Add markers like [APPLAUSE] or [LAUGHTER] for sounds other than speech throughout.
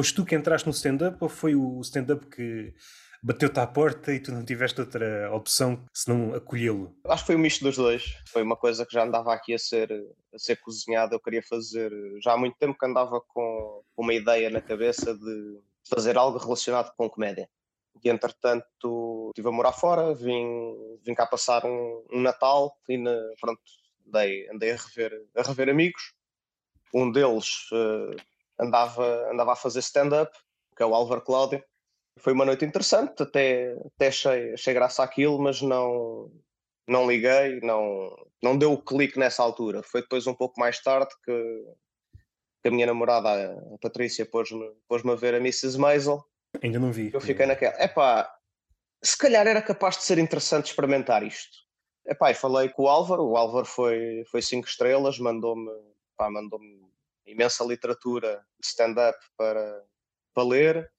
Foste tu que entraste no stand-up ou foi o stand-up que bateu-te à porta e tu não tiveste outra opção senão acolhê-lo? Acho que foi um misto dos dois. Foi uma coisa que já andava aqui a ser, a ser cozinhada. Eu queria fazer, já há muito tempo que andava com uma ideia na cabeça de fazer algo relacionado com comédia. E entretanto estive a morar fora, vim, vim cá passar um, um Natal e na, pronto, andei, andei a, rever, a rever amigos. Um deles uh, andava, andava a fazer stand-up, que é o Álvaro Cláudio. Foi uma noite interessante, até, até achei, achei graça àquilo, mas não, não liguei, não, não deu o clique nessa altura. Foi depois um pouco mais tarde que, que a minha namorada, a Patrícia, pôs-me pôs a ver a Mrs. Maisel. Ainda não vi. Eu fiquei naquela. Epá, se calhar era capaz de ser interessante experimentar isto. Epá, e falei com o Álvaro, o Álvaro foi, foi cinco estrelas, mandou-me mandou-me imensa literatura de stand-up para, para ler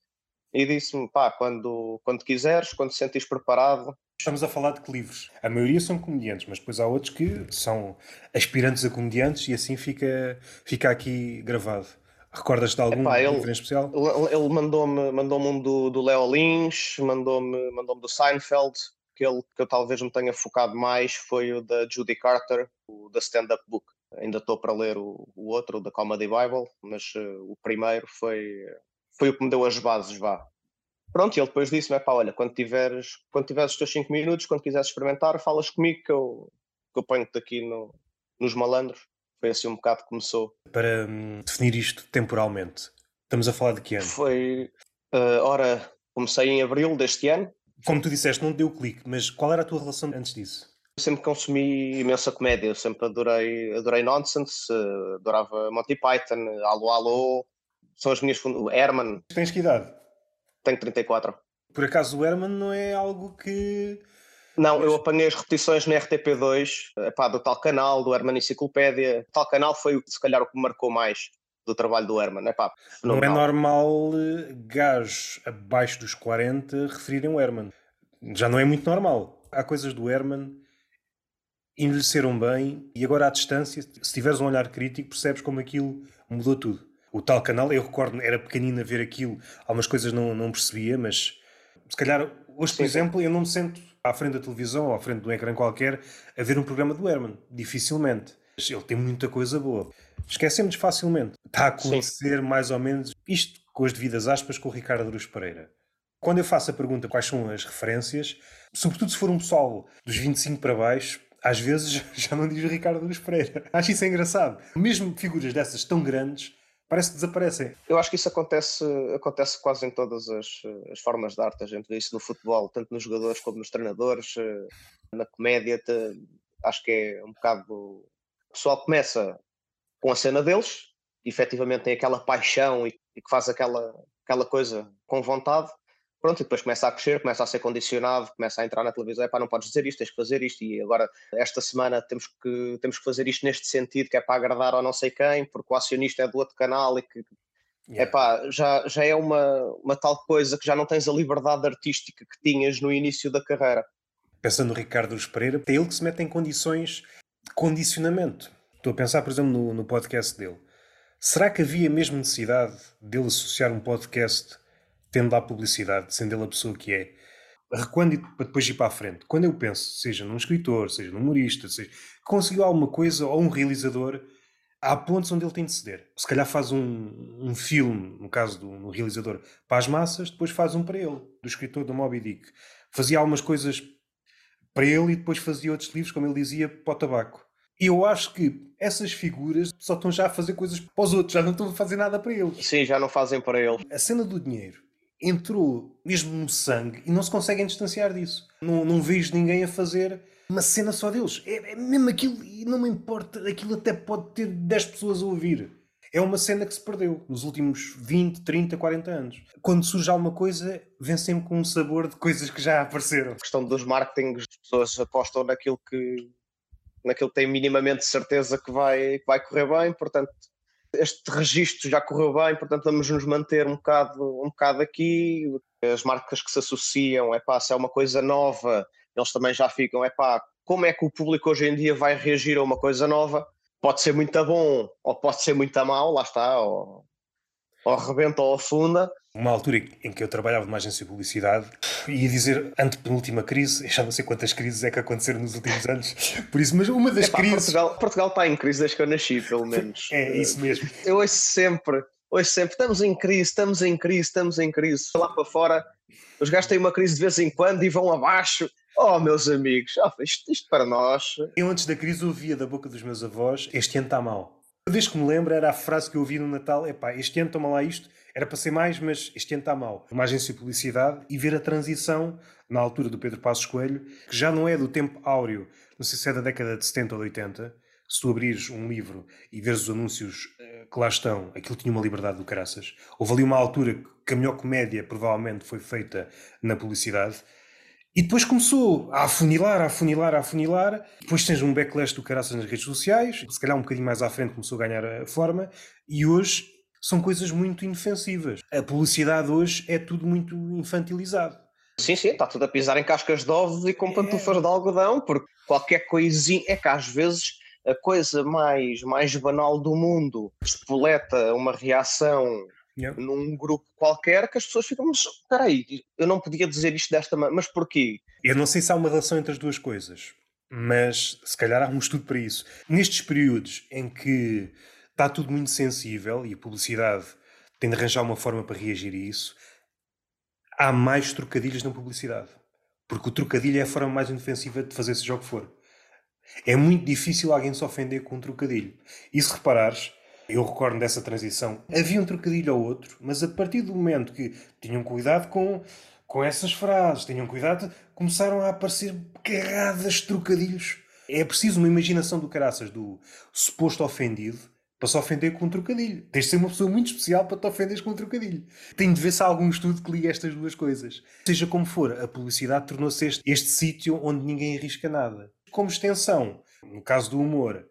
e disse-me, pá, quando, quando quiseres, quando te sentires preparado. Estamos a falar de que livros? A maioria são comediantes, mas depois há outros que são aspirantes a comediantes e assim fica, fica aqui gravado. Recordas de algum Epá, ele, livro em especial? Ele mandou-me mandou um do, do Leo Lynch, mandou-me mandou do Seinfeld, aquele que eu talvez me tenha focado mais foi o da Judy Carter, o da Stand Up Book. Ainda estou para ler o, o outro, o da Comedy Bible, mas uh, o primeiro foi, foi o que me deu as bases, vá. Pronto, e ele depois disse-me, pá, olha, quando tiveres, quando tiveres os teus 5 minutos, quando quiseres experimentar, falas comigo que eu, que eu ponho-te aqui no, nos malandros. Foi assim um bocado que começou. Para hum, definir isto temporalmente, estamos a falar de que ano? Foi, uh, ora, comecei em abril deste ano, como tu disseste, não deu clique, mas qual era a tua relação antes disso? Sempre consumi imensa comédia, eu sempre adorei, adorei Nonsense, adorava Monty Python, Alô Alô, são as minhas fundações. Herman. Tens que idade? Tenho 34. Por acaso o Herman não é algo que. Não, mas... eu apanhei as repetições no RTP2, epá, do tal canal, do Herman Enciclopédia. O tal canal foi, se calhar, o que me marcou mais do trabalho do Herman. Epá, não é normal eh, gajos abaixo dos 40 referirem o Herman. Já não é muito normal. Há coisas do Herman envelheceram bem e agora à distância, se tiveres um olhar crítico, percebes como aquilo mudou tudo. O tal canal, eu recordo, era pequenino a ver aquilo, algumas coisas não, não percebia, mas se calhar hoje, por exemplo, eu não me sento à frente da televisão ou à frente de um ecrã qualquer a ver um programa do Herman. Dificilmente. Ele tem muita coisa boa. Esquecemos facilmente. Está a acontecer Sim. mais ou menos isto com as devidas aspas com o Ricardo Aruz Pereira. Quando eu faço a pergunta quais são as referências, sobretudo se for um pessoal dos 25 para baixo, às vezes [LAUGHS] já não diz Ricardo Aruz Pereira. Acho isso engraçado. Mesmo figuras dessas tão grandes, parece que desaparecem. Eu acho que isso acontece, acontece quase em todas as, as formas de arte. A gente vê isso no futebol, tanto nos jogadores como nos treinadores, eh, na comédia. Acho que é um bocado. O pessoal começa com a cena deles, efetivamente tem aquela paixão e, e que faz aquela, aquela coisa com vontade. Pronto, e depois começa a crescer, começa a ser condicionado, começa a entrar na televisão, é pá, não podes dizer isto, tens que fazer isto, e agora esta semana temos que, temos que fazer isto neste sentido, que é para agradar ao não sei quem, porque o acionista é do outro canal e que yeah. pá, já, já é uma, uma tal coisa que já não tens a liberdade artística que tinhas no início da carreira. Pensando no Ricardo Luz Pereira, é ele que se mete em condições de condicionamento. Estou a pensar, por exemplo, no, no podcast dele. Será que havia mesmo necessidade dele associar um podcast tendo lá publicidade, sendo ele a pessoa que é, recuando para depois ir para a frente. Quando eu penso, seja num escritor, seja num humorista, seja, conseguiu alguma coisa ou um realizador, há pontos onde ele tem de ceder. Se calhar faz um, um filme, no caso do um realizador, para as massas, depois faz um para ele, do escritor do Moby Dick. Fazia algumas coisas para ele e depois fazia outros livros, como ele dizia, para o tabaco. E eu acho que essas figuras só estão já a fazer coisas para os outros, já não estão a fazer nada para eles. Sim, já não fazem para eles. A cena do dinheiro entrou mesmo no sangue e não se conseguem distanciar disso. Não, não vejo ninguém a fazer uma cena só deles. É, é mesmo aquilo, e não me importa, aquilo até pode ter 10 pessoas a ouvir. É uma cena que se perdeu nos últimos 20, 30, 40 anos. Quando surge alguma coisa, vem sempre com um sabor de coisas que já apareceram. A questão dos marketings, as pessoas apostam naquilo que naquilo que têm minimamente certeza que vai, que vai correr bem, portanto este registro já correu bem, portanto vamos nos manter um bocado, um bocado aqui. As marcas que se associam, é pá, se é uma coisa nova, eles também já ficam, é pá, como é que o público hoje em dia vai reagir a uma coisa nova? Pode ser muito bom ou pode ser muito mal, lá está. Ou... ou rebenta ou afunda. Uma altura em que eu trabalhava numa agência de publicidade, ia dizer antepenúltima crise, [LAUGHS] já não sei quantas crises é que aconteceram nos últimos anos, por isso, mas uma das Epá, crises. Portugal, Portugal está em crise desde que eu nasci, pelo menos. É isso mesmo. Eu ouço sempre, ouço sempre, estamos em crise, estamos em crise, estamos em crise. Lá para fora, os gajos têm uma crise de vez em quando e vão abaixo. Oh, meus amigos, oh, isto, isto para nós. Eu antes da crise ouvia da boca dos meus avós: este ano está mal. Desde que me lembro, era a frase que eu ouvi no Natal: é pá, este ano toma lá isto, era para ser mais, mas este ano está mal. Uma agência de publicidade e ver a transição na altura do Pedro Passos Coelho, que já não é do tempo áureo, não sei se é da década de 70 ou de 80. Se tu abrires um livro e veres os anúncios eh, que lá estão, aquilo tinha uma liberdade do caraças. Houve ali uma altura que a melhor comédia provavelmente foi feita na publicidade. E depois começou a afunilar, a afunilar, a afunilar. Depois tens um backlash do caraças nas redes sociais. Se calhar um bocadinho mais à frente começou a ganhar a forma. E hoje são coisas muito inofensivas. A publicidade hoje é tudo muito infantilizado. Sim, sim, está tudo a pisar em cascas de ovos e com pantufas de algodão, porque qualquer coisinha é que às vezes a coisa mais, mais banal do mundo espoleta uma reação Yeah. num grupo qualquer que as pessoas ficam, mas espera aí, eu não podia dizer isto desta maneira, mas porquê? Eu não sei se há uma relação entre as duas coisas, mas se calhar há um estudo para isso. Nestes períodos em que está tudo muito sensível e a publicidade tem de arranjar uma forma para reagir a isso, há mais trocadilhos na publicidade. Porque o trocadilho é a forma mais inofensiva de fazer seja o que for. É muito difícil alguém se ofender com um trocadilho. E se reparares, eu recordo dessa transição, havia um trocadilho ou outro, mas a partir do momento que tinham cuidado com, com essas frases, tinham cuidado, começaram a aparecer carradas de trocadilhos. É preciso uma imaginação do caraças, do suposto ofendido, para se ofender com um trocadilho. Tens de ser uma pessoa muito especial para te ofenderes com um trocadilho. Tem de ver se há algum estudo que liga estas duas coisas. Seja como for, a publicidade tornou-se este, este sítio onde ninguém arrisca nada. Como extensão, no caso do humor,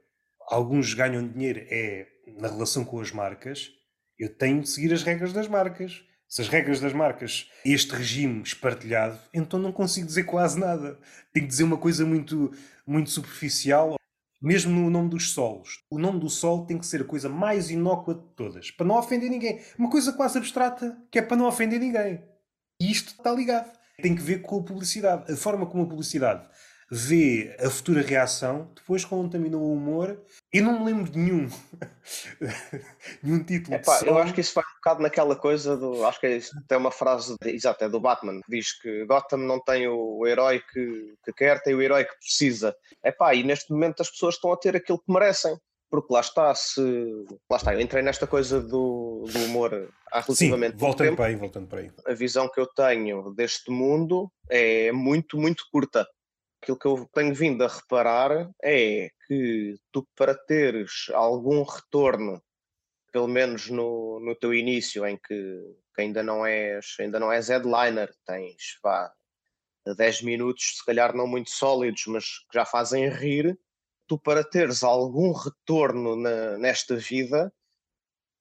alguns ganham dinheiro é na relação com as marcas. Eu tenho de seguir as regras das marcas. Se as regras das marcas, este regime espartilhado, então não consigo dizer quase nada. Tenho que dizer uma coisa muito, muito superficial mesmo no nome dos solos. O nome do sol tem que ser a coisa mais inócua de todas, para não ofender ninguém. Uma coisa quase abstrata, que é para não ofender ninguém. E isto está ligado. Tem que ver com a publicidade. A forma como a publicidade vê a futura reação, depois contaminou o humor. E não me lembro de nenhum. [LAUGHS] [LAUGHS] nenhum título. Epá, de eu acho que isso vai um bocado naquela coisa do. Acho que é tem uma frase, exato, é do Batman, que diz que Gotham não tem o, herói que, que quer, tem o herói que precisa. Epá, e neste momento as pessoas estão a ter aquilo que merecem. Porque lá está, se. Lá está, eu entrei nesta coisa do, do humor há Sim, relativamente pouco voltando tempo. para aí, voltando para aí. a visão que eu tenho deste mundo é muito, muito curta. Aquilo que eu tenho vindo a reparar é que tu, para teres algum retorno, pelo menos no, no teu início, em que, que ainda, não és, ainda não és headliner, tens vá, 10 minutos, se calhar não muito sólidos, mas que já fazem rir, tu, para teres algum retorno na- nesta vida,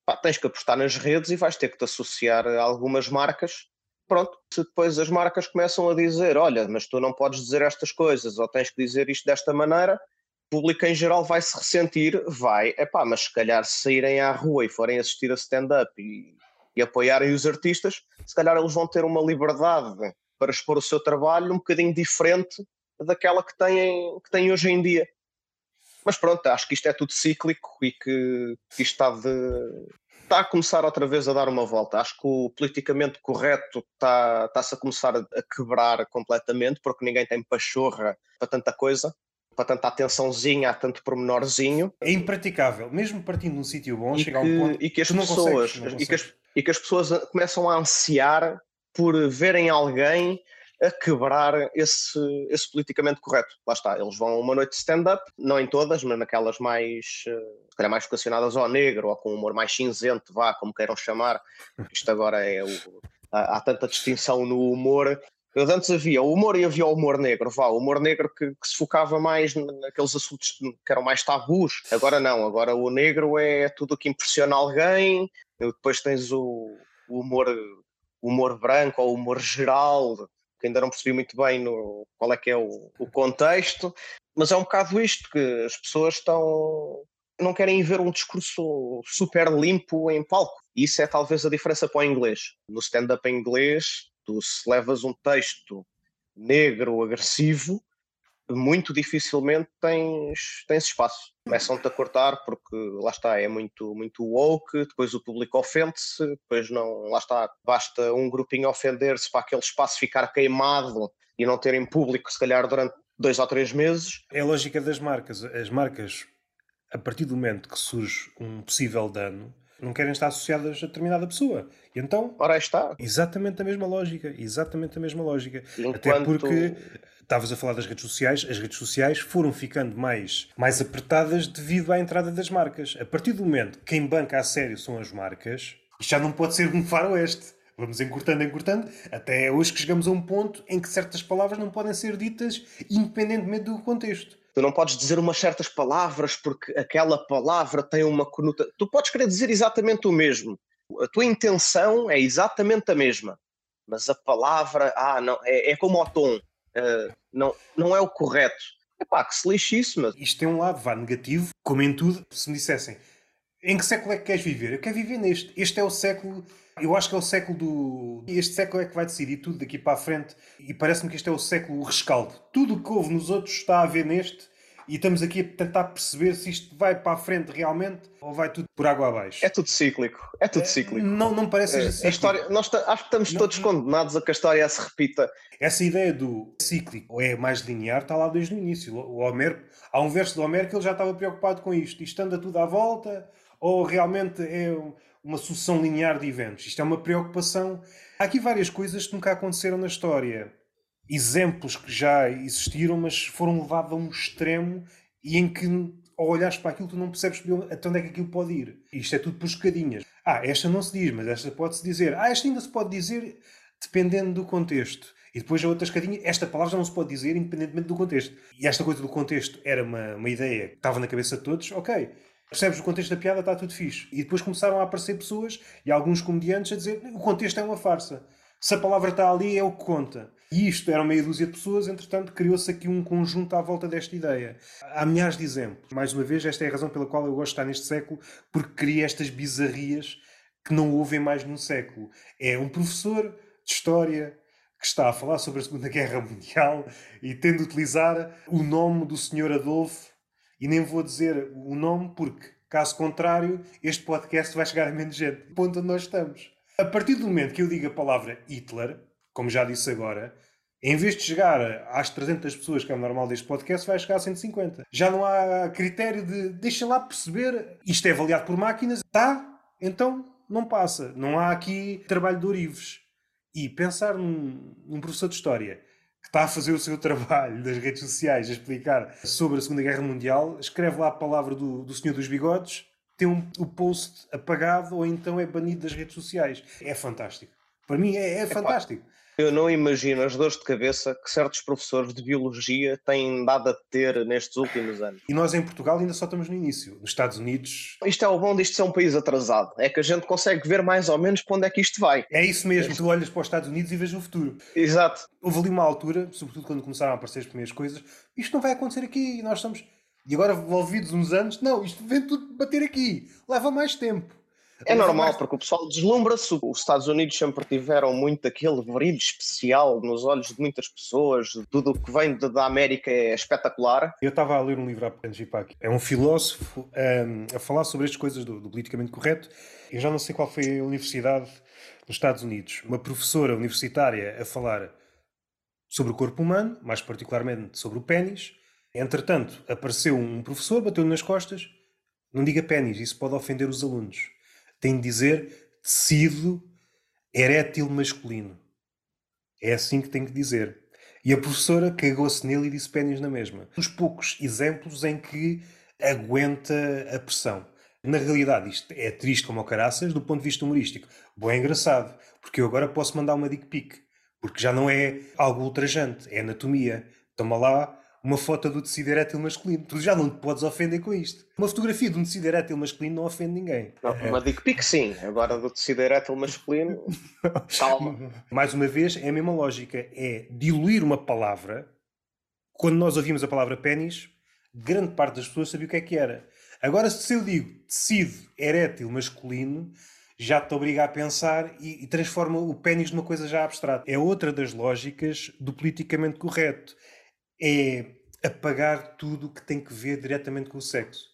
pá, tens que apostar nas redes e vais ter que te associar a algumas marcas. Pronto, se depois as marcas começam a dizer: Olha, mas tu não podes dizer estas coisas, ou tens que dizer isto desta maneira, público em geral vai se ressentir, vai, epá, mas se calhar se saírem à rua e forem assistir a stand-up e, e apoiarem os artistas, se calhar eles vão ter uma liberdade para expor o seu trabalho um bocadinho diferente daquela que têm, que têm hoje em dia. Mas pronto, acho que isto é tudo cíclico e que, que isto está, de, está a começar outra vez a dar uma volta. Acho que o politicamente correto está, está-se a começar a quebrar completamente, porque ninguém tem pachorra para tanta coisa, para tanta atençãozinha, há tanto pormenorzinho. É impraticável. Mesmo partindo de um sítio bom, E chega a que, um ponto e que as não pessoas consegues, e, que as, e que as pessoas a- começam a ansiar por verem alguém a quebrar esse, esse politicamente correto. Lá está, eles vão a uma noite de stand-up, não em todas, mas naquelas mais, eh, se calhar mais vocacionadas ao negro ou com um humor mais cinzento, vá, como queiram chamar. Isto agora é o. Há, há tanta distinção no humor. Eu antes havia o humor e havia o humor negro, vá, o humor negro que, que se focava mais naqueles assuntos que eram mais tabus. Agora não, agora o negro é tudo o que impressiona alguém. Depois tens o, o humor, humor branco ou o humor geral, que ainda não percebi muito bem no, qual é que é o, o contexto, mas é um bocado isto, que as pessoas estão, não querem ver um discurso super limpo em palco. Isso é talvez a diferença para o inglês. No stand-up em inglês, se levas um texto negro, agressivo, muito dificilmente tens, tens espaço. Começam-te a cortar porque lá está, é muito, muito woke, depois o público ofende-se, depois não, lá está, basta um grupinho ofender-se para aquele espaço ficar queimado e não terem público, se calhar, durante dois ou três meses. É a lógica das marcas. As marcas, a partir do momento que surge um possível dano, não querem estar associadas a determinada pessoa. E então. Ora, está. Exatamente a mesma lógica. Exatamente a mesma lógica. Enquanto... Até porque estavas a falar das redes sociais, as redes sociais foram ficando mais, mais apertadas devido à entrada das marcas. A partir do momento que quem banca a sério são as marcas, isto já não pode ser um faroeste. Vamos encurtando, encurtando, até hoje que chegamos a um ponto em que certas palavras não podem ser ditas independentemente do contexto. Tu não podes dizer umas certas palavras porque aquela palavra tem uma conotação. Tu podes querer dizer exatamente o mesmo. A tua intenção é exatamente a mesma. Mas a palavra, ah, não, é, é como o tom uh, não, não é o correto. É pá, que se lixe isso, mas. Isto tem um lado, vá, negativo, como em tudo, se me dissessem em que século é que queres viver? Eu quero viver neste. Este é o século. Eu acho que é o século do. Este século é que vai decidir tudo daqui para a frente. E parece-me que este é o século rescaldo. Tudo o que houve nos outros está a ver neste. E estamos aqui a tentar perceber se isto vai para a frente realmente ou vai tudo por água abaixo. É tudo cíclico. É tudo é, cíclico. Não, não parece é, assim. A história, nós acho que estamos não, todos condenados a que a história se repita. Essa ideia do cíclico ou é mais linear está lá desde o início. O Homero, há um verso do Homero que ele já estava preocupado com isto. Isto anda tudo à volta ou realmente é uma sucessão linear de eventos? Isto é uma preocupação. Há aqui várias coisas que nunca aconteceram na história exemplos que já existiram, mas foram levados a um extremo e em que ao olhares para aquilo tu não percebes até onde é que aquilo pode ir. Isto é tudo por escadinhas. Ah, esta não se diz, mas esta pode-se dizer. Ah, esta ainda se pode dizer dependendo do contexto. E depois a outra escadinha, esta palavra não se pode dizer independentemente do contexto. E esta coisa do contexto era uma, uma ideia que estava na cabeça de todos, ok. Percebes o contexto da piada, está tudo fixe. E depois começaram a aparecer pessoas e alguns comediantes a dizer o contexto é uma farsa. Se a palavra está ali, é o que conta. E isto era meia dúzia de pessoas, entretanto, criou-se aqui um conjunto à volta desta ideia. Há milhares de exemplos. Mais uma vez, esta é a razão pela qual eu gosto de estar neste século, porque cria estas bizarrias que não houve mais num século. É um professor de história que está a falar sobre a Segunda Guerra Mundial e tendo de utilizar o nome do Sr. Adolfo, e nem vou dizer o nome porque, caso contrário, este podcast vai chegar a menos gente. Ponto onde nós estamos. A partir do momento que eu digo a palavra Hitler, como já disse agora, em vez de chegar às 300 pessoas que é o normal deste podcast, vai chegar a 150. Já não há critério de deixa lá perceber, isto é avaliado por máquinas, tá? Então não passa. Não há aqui trabalho de orives. E pensar num, num professor de história que está a fazer o seu trabalho das redes sociais a explicar sobre a Segunda Guerra Mundial, escreve lá a palavra do, do Senhor dos Bigodes tem um, o post apagado ou então é banido das redes sociais. É fantástico. Para mim é, é fantástico. Eu não imagino as dores de cabeça que certos professores de biologia têm dado a ter nestes últimos anos. E nós em Portugal ainda só estamos no início. Nos Estados Unidos. Isto é o bom disto ser um país atrasado. É que a gente consegue ver mais ou menos para onde é que isto vai. É isso mesmo. É. Tu olhas para os Estados Unidos e vês o futuro. Exato. Houve ali uma altura, sobretudo quando começaram a aparecer as primeiras coisas, isto não vai acontecer aqui e nós estamos e agora, envolvidos uns anos, não, isto vem tudo bater aqui. Leva mais tempo. É normal, porque o pessoal deslumbra-se. Os Estados Unidos sempre tiveram muito aquele brilho especial nos olhos de muitas pessoas. Tudo o que vem da América é espetacular. Eu estava a ler um livro há pouco, é um filósofo um, a falar sobre estas coisas do, do politicamente correto. Eu já não sei qual foi a universidade nos Estados Unidos. Uma professora universitária a falar sobre o corpo humano, mais particularmente sobre o pênis, Entretanto, apareceu um professor, bateu-lhe nas costas. Não diga pênis, isso pode ofender os alunos. Tem de dizer tecido erétil masculino. É assim que tem que dizer. E a professora cagou-se nele e disse pênis na mesma. Uns poucos exemplos em que aguenta a pressão. Na realidade, isto é triste como o caraças do ponto de vista humorístico. Bom, é engraçado, porque eu agora posso mandar uma dick pic, porque já não é algo ultrajante, é anatomia. Toma lá uma foto do tecido erétil masculino. Tu já não te podes ofender com isto. Uma fotografia de um tecido erétil masculino não ofende ninguém. Não, uma dick pic sim, agora do tecido erétil masculino, [LAUGHS] calma. Mais uma vez, é a mesma lógica. É diluir uma palavra. Quando nós ouvimos a palavra pênis, grande parte das pessoas sabia o que é que era. Agora, se eu digo tecido erétil masculino, já te obriga a pensar e, e transforma o pênis numa coisa já abstrata. É outra das lógicas do politicamente correto. É apagar tudo o que tem que ver diretamente com o sexo.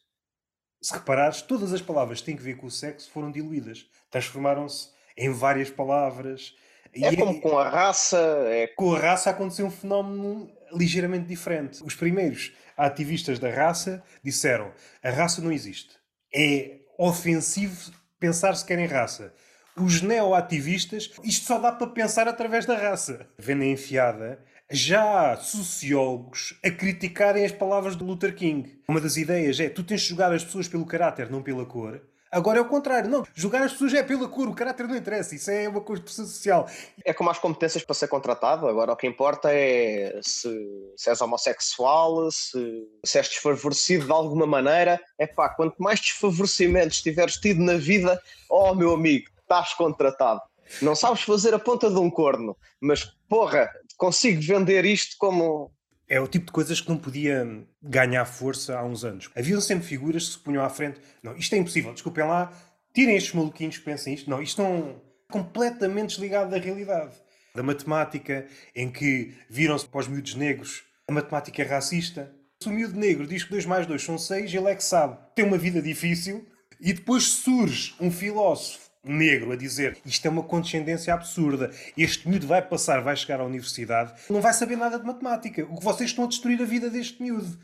Se reparares, todas as palavras que têm que ver com o sexo foram diluídas. Transformaram-se em várias palavras. É e como com a raça. É... Com a raça aconteceu um fenómeno ligeiramente diferente. Os primeiros ativistas da raça disseram: a raça não existe. É ofensivo pensar sequer em raça. Os neoativistas, isto só dá para pensar através da raça. Vendo a enfiada, já há sociólogos a criticarem as palavras de Luther King. Uma das ideias é: tu tens de julgar as pessoas pelo caráter, não pela cor. Agora é o contrário, não. Julgar as pessoas é pela cor, o caráter não interessa, isso é uma construção social. É como as competências para ser contratado, agora o que importa é se, se és homossexual, se, se és desfavorecido de alguma maneira. É pá, quanto mais desfavorecimentos tiveres tido na vida, oh meu amigo, estás contratado. Não sabes fazer a ponta de um corno, mas porra, consigo vender isto como é o tipo de coisas que não podia ganhar força há uns anos. Haviam sempre figuras que se punham à frente. Não, isto é impossível, desculpem lá, tirem estes maluquinhos pensem isto. Não, isto não completamente desligado da realidade. Da matemática, em que viram-se para os miúdos negros, a matemática é racista. Se o miúdo negro diz que 2 mais 2 são 6, ele é que sabe. Tem uma vida difícil e depois surge um filósofo negro a dizer isto é uma condescendência absurda, este miúdo vai passar, vai chegar à universidade, não vai saber nada de matemática. O que vocês estão a destruir a vida deste miúdo.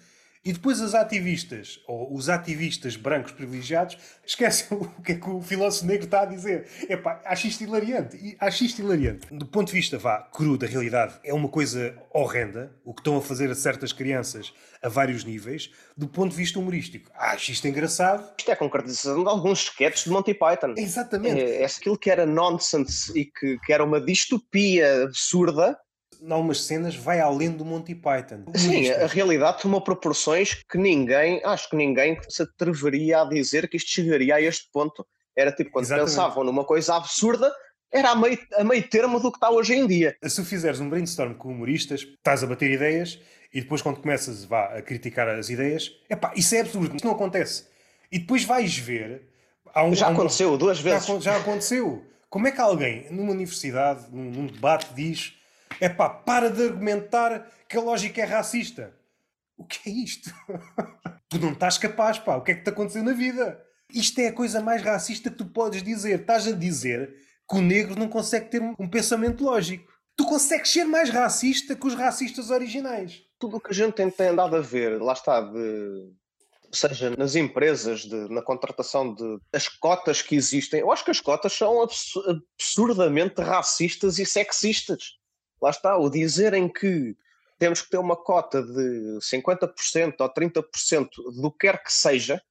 E depois as ativistas, ou os ativistas brancos privilegiados, [LAUGHS] esquecem o que é que o filósofo negro está a dizer. Epá, acho isto hilariante. Acho isto hilariante. Do ponto de vista, vá, cru da realidade, é uma coisa horrenda, o que estão a fazer a certas crianças a vários níveis. Do ponto de vista humorístico, acho isto engraçado. Isto é a concretização de alguns sketches de Monty Python. Exatamente. É, é aquilo que era nonsense e que, que era uma distopia absurda em algumas cenas, vai além do Monty Python. Sim, a realidade toma proporções que ninguém, acho que ninguém se atreveria a dizer que isto chegaria a este ponto. Era tipo, quando Exatamente. pensavam numa coisa absurda, era a meio, a meio termo do que está hoje em dia. Se fizeres um brainstorm com humoristas, estás a bater ideias e depois quando começas vá, a criticar as ideias, é pá, isso é absurdo, isso não acontece. E depois vais ver. Um, já aconteceu duas vezes. Já, já, aconteceu. Como é que alguém numa universidade, num, num debate, diz é pá, para de argumentar que a lógica é racista. O que é isto? [LAUGHS] tu não estás capaz, pá. O que é que te aconteceu na vida? Isto é a coisa mais racista que tu podes dizer. Estás a dizer que o negro não consegue ter um, pensamento lógico. Tu consegues ser mais racista que os racistas originais. Tudo o que a gente tem, tem andado a ver, lá está, de seja nas empresas, de, na contratação de as cotas que existem, eu acho que as cotas são absurdamente racistas e sexistas lá está, o dizerem que temos que ter uma cota de 50% ou 30% do que quer que seja,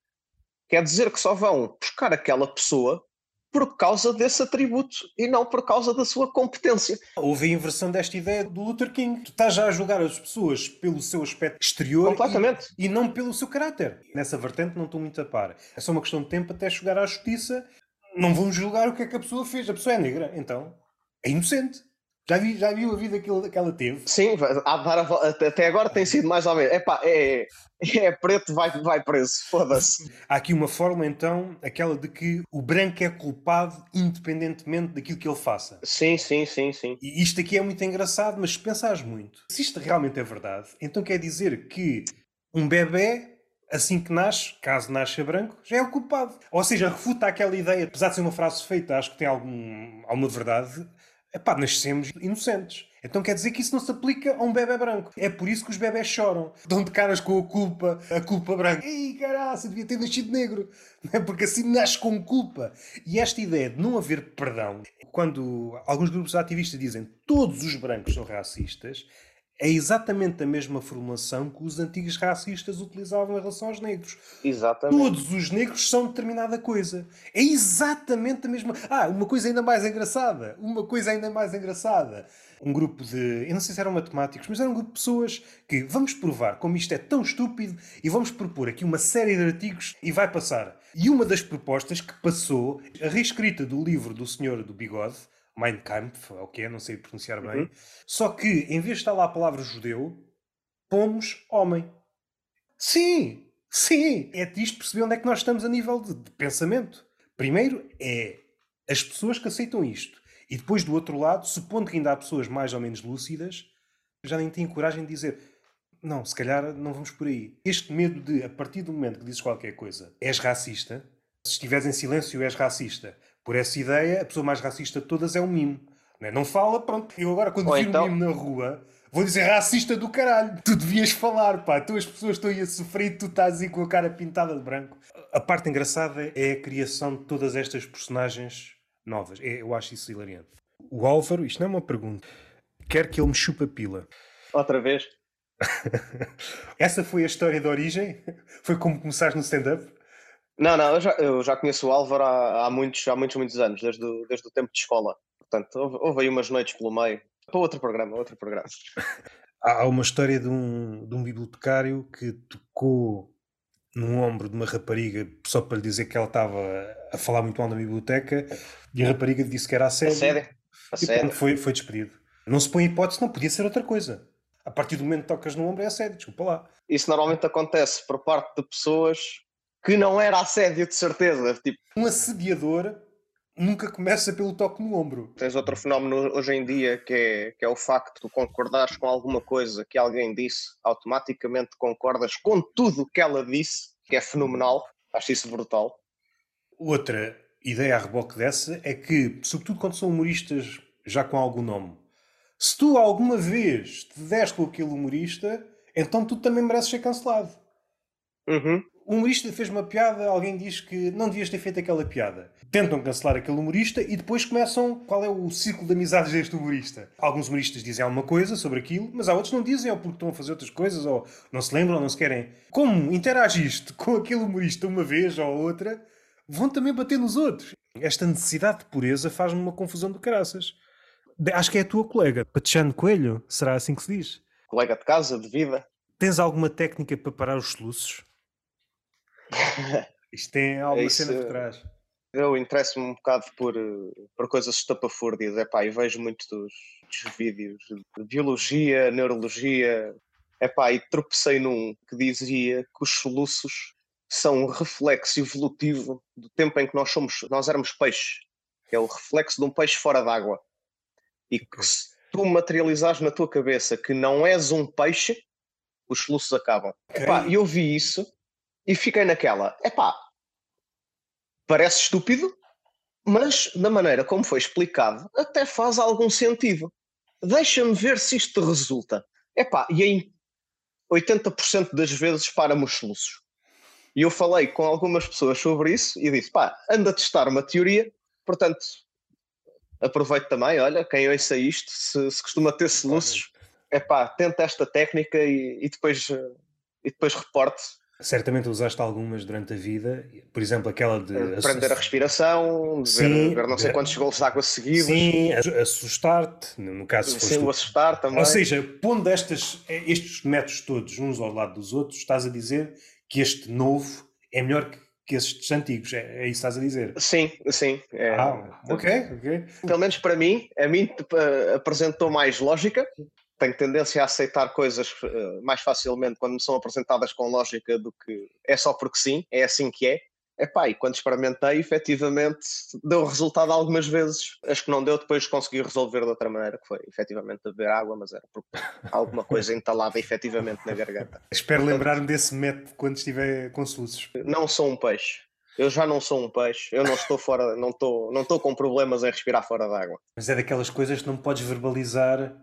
quer dizer que só vão buscar aquela pessoa por causa desse atributo e não por causa da sua competência. Houve a inversão desta ideia do Luther King. Tu estás já a julgar as pessoas pelo seu aspecto exterior e, e, não pelo seu caráter. Nessa vertente não estou muito a par. É só uma questão de tempo até chegar à justiça. Não vão julgar o que é que a pessoa fez. A pessoa é negra, então é inocente. Já, vi, já viu a vida que, que ela teve? Sim, a até agora tem sido mais ou menos. Epá, é, é preto, vai, vai preso, foda-se. [LAUGHS] Há aqui uma fórmula então, aquela de que o branco é culpado independentemente daquilo que ele faça. Sim, sim, sim, sim. E isto aqui é muito engraçado, mas se pensares muito, se isto realmente é verdade, então quer dizer que um bebê assim que nasce, caso nasça branco, já é o culpado. Ou seja, refuta aquela ideia, apesar de ser uma frase feita, acho que tem algum, alguma verdade, Epá, nascemos inocentes. Então quer dizer que isso não se aplica a um bebê branco. É por isso que os bebés choram. Dão de caras com a culpa, a culpa branca. Ei, caraca, devia ter nascido negro. [LAUGHS] É? Porque assim nasce com culpa. E esta ideia de não haver perdão, quando alguns grupos ativistas dizem todos os brancos são racistas, é exatamente a mesma formulação que os antigos racistas utilizavam em relação aos negros. Exatamente. Todos os negros são determinada coisa. É exatamente a mesma. Ah, uma coisa ainda mais engraçada. Uma coisa ainda mais engraçada. Um grupo de. Eu não sei se eram matemáticos, mas era um grupo de pessoas que vamos provar como isto é tão estúpido e vamos propor aqui uma série de artigos e vai passar. E uma das propostas que passou, a reescrita do livro do senhor do bigode, Mein Kampf, é o que é, não sei pronunciar bem. Uhum. Só que, em vez de estar lá a palavra judeu, pomos homem. Sim! Sim, é disto perceber onde é que nós estamos a nível de, de pensamento. Primeiro é as pessoas que aceitam isto. E depois, do outro lado, supondo que ainda há pessoas mais ou menos lúcidas, já nem têm coragem de dizer não, se calhar não vamos por aí. Este medo de, a partir do momento que dizes qualquer coisa, és racista, se estiveres em silêncio, és racista. Por essa ideia, a pessoa mais racista de todas é um mimo. Não, é? não fala, pronto. Eu agora, quando vi então... um mimo na rua, vou dizer racista do caralho. Tu devias falar, pá. Tu as pessoas estão aí a sofrer e tu estás aí com a cara pintada de branco. A parte engraçada é a criação de todas estas personagens novas. É, eu acho isso hilariante. O Álvaro, isto não é uma pergunta, quer que ele me chupa pila. Outra vez? [LAUGHS] Essa foi a história de origem? Foi como começaste no stand-up? Não, não, eu já, eu já conheço o Álvaro há, há, muitos, há muitos, muitos anos, desde o, desde o tempo de escola. Portanto, houve, houve aí umas noites pelo meio. Para outro programa, outro programa. [LAUGHS] Há uma história de um, de um bibliotecário que tocou num ombro de uma rapariga só para lhe dizer que ela estava a falar muito mal na biblioteca e a rapariga disse que era assédio. Assédio? E pronto, foi, foi despedido. Não se põe hipótese, não podia ser outra coisa. A partir do momento que tocas no ombro é assédio, desculpa lá. Isso normalmente acontece por parte de pessoas que não era assédio de certeza. Tipo... Um assediador nunca começa pelo toque no ombro. Tens outro fenómeno hoje em dia que é, que é o facto de concordares com alguma coisa que alguém disse, automaticamente concordas com tudo que ela disse, que é fenomenal. Acho isso brutal. Outra ideia a reboque dessa é que, sobretudo quando são humoristas já com algum nome, se tu alguma vez te des com aquele humorista, então tu também mereces ser cancelado. Uhum. O humorista fez uma piada, alguém diz que não devias ter feito aquela piada. Tentam cancelar aquele humorista e depois começam qual é o círculo de amizades deste humorista. Alguns humoristas dizem alguma coisa sobre aquilo, mas há outros que não dizem, ou porque estão a fazer outras coisas, ou não se lembram, ou não se querem. Como interagiste [LAUGHS] com aquele humorista uma vez ou outra, vão também bater nos outros. Esta necessidade de pureza faz-me uma confusão de caraças. Acho que é a tua colega, Patiano Coelho, será assim que se diz? Colega de casa, de vida. Tens alguma técnica para parar os soluços? [LAUGHS] Isto tem alguma Isso, cena por trás. Eu interesso-me um bocado por, por coisas estapafúrdias, é pá, e vejo muitos dos, vídeos de biologia, neurologia, é pá, e tropecei num que dizia que os soluços são um reflexo evolutivo do tempo em que nós somos, nós éramos peixes, que é o reflexo de um peixe fora d'água e que se tu materializares na tua cabeça que não és um peixe, os soluços acabam. Okay. Epá, eu vi isso e fiquei naquela, epá, parece estúpido, mas da maneira como foi explicado, até faz algum sentido. Deixa-me ver se isto resulta. Epá, e em 80% das vezes para-me os soluços. E eu falei com algumas pessoas sobre isso e disse: pá, anda a testar uma teoria, portanto, aproveito também, olha, quem ouça isto, se, se costuma ter soluços, é pá, tenta esta técnica e, e depois, e depois reporte. Certamente usaste algumas durante a vida, por exemplo, aquela de. Prender a respiração, de ver, ver, não sei quantos gols de água seguidos. Sim, assustar-te, no caso Sim, o assustar também. Ou seja, pondo estas, estes métodos todos uns ao lado dos outros, estás a dizer que este novo é melhor que que estes antigos. É, é isso que estás a dizer? Sim, sim. É, ah, ok, ok. Pelo menos para mim, a mim apresentou mais lógica. Tenho tendência a aceitar coisas eh, mais facilmente quando me são apresentadas com lógica do que é só porque sim, é assim que é. Epá, e quando experimentei, efetivamente deu resultado algumas vezes. As que não deu, depois consegui resolver de outra maneira, que foi efetivamente beber água, mas era por alguma coisa entalada efetivamente na garganta. Espero lembrar-me desse método quando estiver com soluços. Não sou um peixe. Eu já não sou um peixe, eu não estou fora, não estou, não estou com problemas em respirar fora d'água. Mas é daquelas coisas que não podes verbalizar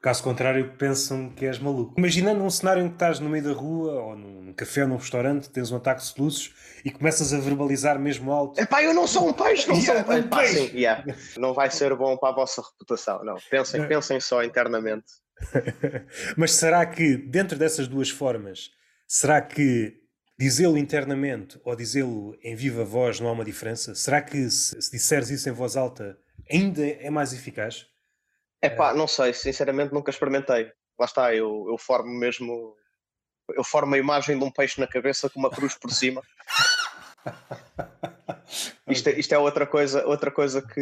Caso contrário, pensam que és maluco. Imaginando um cenário em que estás no meio da rua, ou num café, ou num restaurante, tens um ataque de soluços e começas a verbalizar mesmo alto. Epá, eu não sou um peixe, não yeah, sou um peixe. sim, yeah. Não vai ser bom para a vossa reputação, não. Pensem, pensem só internamente. [LAUGHS] Mas será que, dentro dessas duas formas, será que dizê-lo internamente ou dizê-lo em viva voz não há uma diferença? Será que se, se disseres isso em voz alta ainda é mais eficaz? É pá, não sei, sinceramente nunca experimentei. Lá está, eu, eu formo mesmo. Eu formo a imagem de um peixe na cabeça com uma cruz por cima. [LAUGHS] isto, é, isto é outra coisa, outra coisa que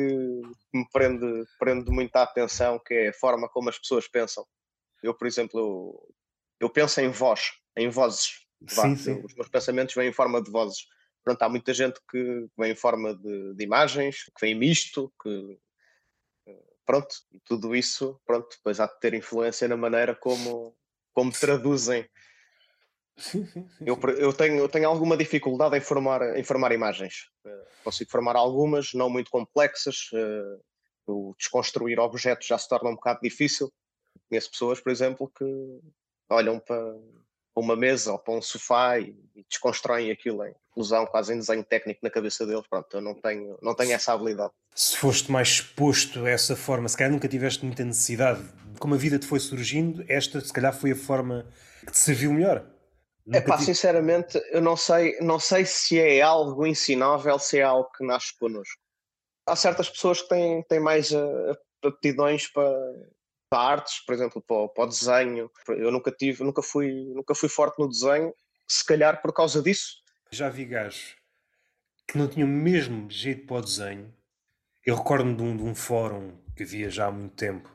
me prende, prende muito a atenção, que é a forma como as pessoas pensam. Eu, por exemplo, eu, eu penso em voz, em vozes. Sim, sim. Os meus pensamentos vêm em forma de vozes. Pronto, há muita gente que vem em forma de, de imagens, que vem misto, que pronto, tudo isso, pronto, depois há de ter influência na maneira como, como traduzem. Sim, sim, sim, eu, eu, tenho, eu tenho alguma dificuldade em formar, em formar imagens. Uh, consigo formar algumas, não muito complexas. Uh, desconstruir objetos já se torna um bocado difícil. Conheço pessoas, por exemplo, que olham para uma mesa ou para um sofá e, e desconstroem aquilo em inclusão, quase em desenho técnico na cabeça deles. Pronto, eu não tenho, não tenho essa habilidade. Se foste mais exposto a essa forma, se calhar nunca tiveste muita necessidade, como a vida te foi surgindo, esta se calhar foi a forma que te serviu melhor. É pá, tive... sinceramente, eu não sei, não sei se é algo ensinável, se é algo que nasce connosco. Há certas pessoas que têm, têm mais uh, aptidões para, para artes, por exemplo, para, para o desenho. Eu nunca tive, nunca fui, nunca fui forte no desenho, se calhar por causa disso. Já vi gajos que não tinham mesmo jeito para o desenho. Eu recordo-me de um, de um fórum que havia já há muito tempo,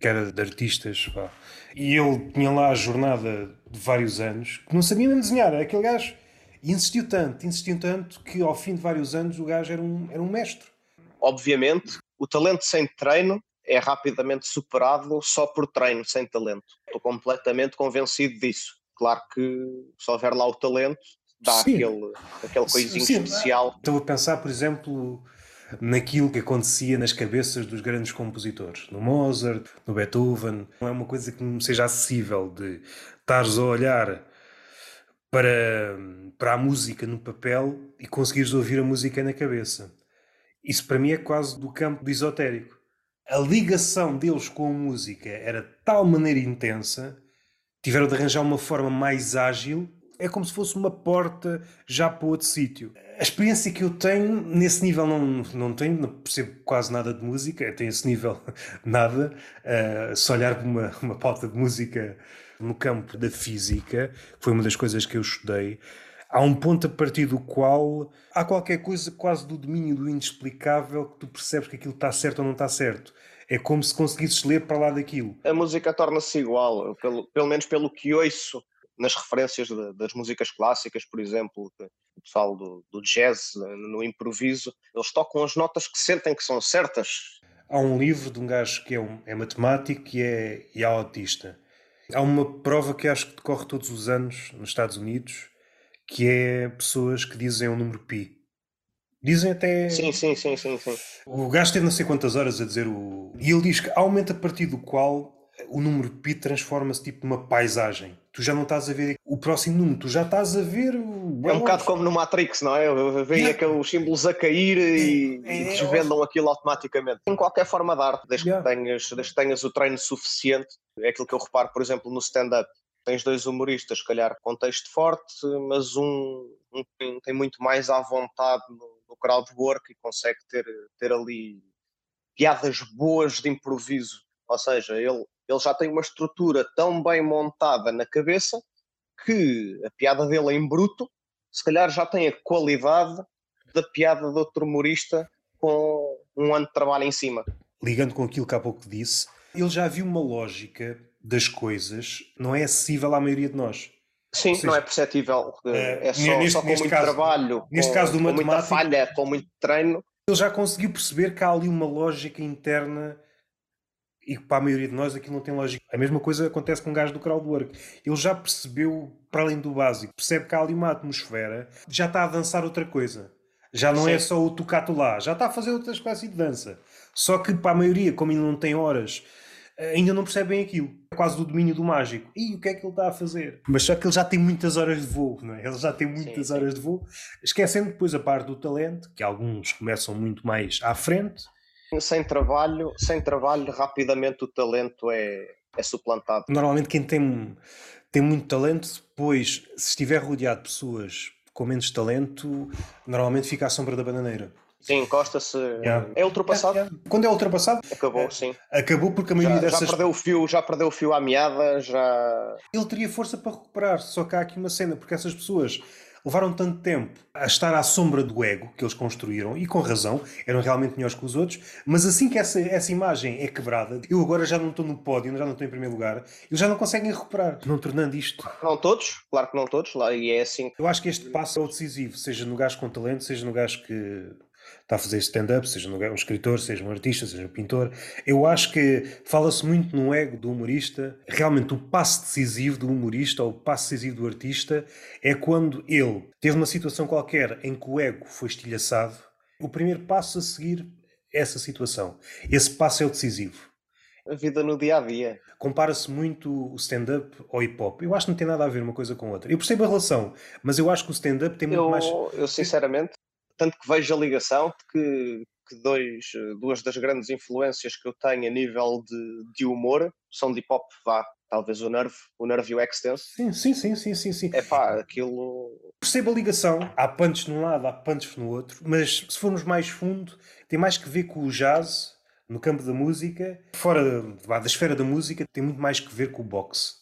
que era de artistas, pá. e ele tinha lá a jornada de vários anos, que não sabia mesmo desenhar, era aquele gajo. E insistiu tanto, insistiu tanto, que ao fim de vários anos o gajo era um, era um mestre. Obviamente, o talento sem treino é rapidamente superado só por treino, sem talento. Estou completamente convencido disso. Claro que se houver lá o talento, dá aquele, aquele coisinho sim, especial. Estou a pensar, por exemplo, naquilo que acontecia nas cabeças dos grandes compositores, no Mozart, no Beethoven. Não é uma coisa que me seja acessível de estares a olhar para, para a música no papel e conseguires ouvir a música na cabeça. Isso para mim é quase do campo do esotérico a ligação deles com a música era de tal maneira intensa, tiveram de arranjar uma forma mais ágil. É como se fosse uma porta já para outro sítio. A experiência que eu tenho, nesse nível não, não tenho, não percebo quase nada de música, tenho esse nível [LAUGHS] nada. Uh, se olhar para uma, uma pauta de música no campo da física, foi uma das coisas que eu estudei, há um ponto a partir do qual há qualquer coisa quase do domínio do inexplicável que tu percebes que aquilo está certo ou não está certo. É como se conseguisses ler para lá daquilo. A música torna-se igual, pelo, pelo menos pelo que ouço nas referências de, das músicas clássicas, por exemplo, o pessoal do, do jazz, no improviso, eles tocam as notas que sentem que são certas. Há um livro de um gajo que é, um, é matemático e é, e é autista. Há uma prova que acho que decorre todos os anos nos Estados Unidos, que é pessoas que dizem o número pi. Dizem até. Sim, sim, sim, sim, sim. O gajo teve não sei quantas horas a dizer o. E ele diz que aumenta a partir do qual o número pi transforma-se tipo numa paisagem. Tu já não estás a ver o próximo número, tu já estás a ver. O... É um bocado como no Matrix, não é? Vêm yeah. aqueles símbolos a cair e, é, e desvendam aquilo automaticamente. Em qualquer forma de arte, desde, yeah. que tenhas, desde que tenhas o treino suficiente, é aquilo que eu reparo, por exemplo, no stand-up tens dois humoristas, se calhar com texto forte, mas um, um tem, tem, muito mais à vontade no, no crowdwork e consegue ter, ter ali piadas boas de improviso. Ou seja, ele, ele já tem uma estrutura tão bem montada na cabeça que a piada dele em bruto, se calhar já tem a qualidade da piada de outro humorista com um ano de trabalho em cima. Ligando com aquilo que há pouco disse, ele já viu uma lógica das coisas não é acessível à maioria de nós. Sim, seja, não é perceptível. Eh, é só, neste, só com muito caso, trabalho, neste com, caso do com muita falha, com muito treino. Ele já conseguiu perceber que há ali uma lógica interna e para a maioria de nós aquilo não tem lógica. A mesma coisa acontece com um gajo do crowdwork. Ele já percebeu, para além do básico, percebe que há ali uma atmosfera, já está a dançar outra coisa. Já não é Sim. é só o tocato lá, já está a fazer outra espécie de dança. Só que para a maioria, como ele não tem horas ainda não percebem aquilo. É quase do domínio do mágico. E o que é que ele está a fazer? Mas só que ele já tem muitas horas de voo, não é? Ele já tem muitas sim, horas sim. de voo, esquecendo depois a parte do talento, que alguns começam muito mais à frente. Sem trabalho, sem trabalho, rapidamente o talento é, é suplantado. Normalmente quem tem, tem muito talento, depois, se estiver rodeado de pessoas com menos talento, normalmente fica à sombra da bananeira. Sim, encosta-se. Yeah. É ultrapassado? Yeah, yeah. Quando é ultrapassado? Acabou, é, sim. Acabou porque a maioria já, dessas. Já perdeu, o fio, já perdeu o fio à meada, já. Ele teria força para recuperar, só que há aqui uma cena, porque essas pessoas levaram tanto tempo a estar à sombra do ego que eles construíram, e com razão, eram realmente melhores que os outros, mas assim que essa, essa imagem é quebrada, eu agora já não estou no pódio, já não estou em primeiro lugar, eles já não conseguem recuperar, não tornando isto. Não todos, claro que não todos, lá e é assim. Eu acho que este passo é o decisivo, seja no gajo com talento, seja no gajo que está a fazer stand-up, seja um escritor, seja um artista, seja um pintor. Eu acho que fala-se muito no ego do humorista. Realmente, o passo decisivo do humorista ou o passo decisivo do artista é quando ele teve uma situação qualquer em que o ego foi estilhaçado. O primeiro passo a seguir essa situação. Esse passo é o decisivo. A vida no dia a dia. Compara-se muito o stand-up ao hip hop. Eu acho que não tem nada a ver uma coisa com a outra. Eu percebo a relação, mas eu acho que o stand-up tem muito eu, mais. Eu, sinceramente, tanto que vejo a ligação de que, que dois, duas das grandes influências que eu tenho a nível de, de humor são de hip hop, vá, talvez o Nerve, o Nerve e o Extense. Sim, sim, sim, sim, sim, sim. É pá, aquilo. Percebo a ligação, há punches num lado, há punches no outro, mas se formos mais fundo, tem mais que ver com o jazz no campo da música, fora da, da esfera da música, tem muito mais que ver com o boxe.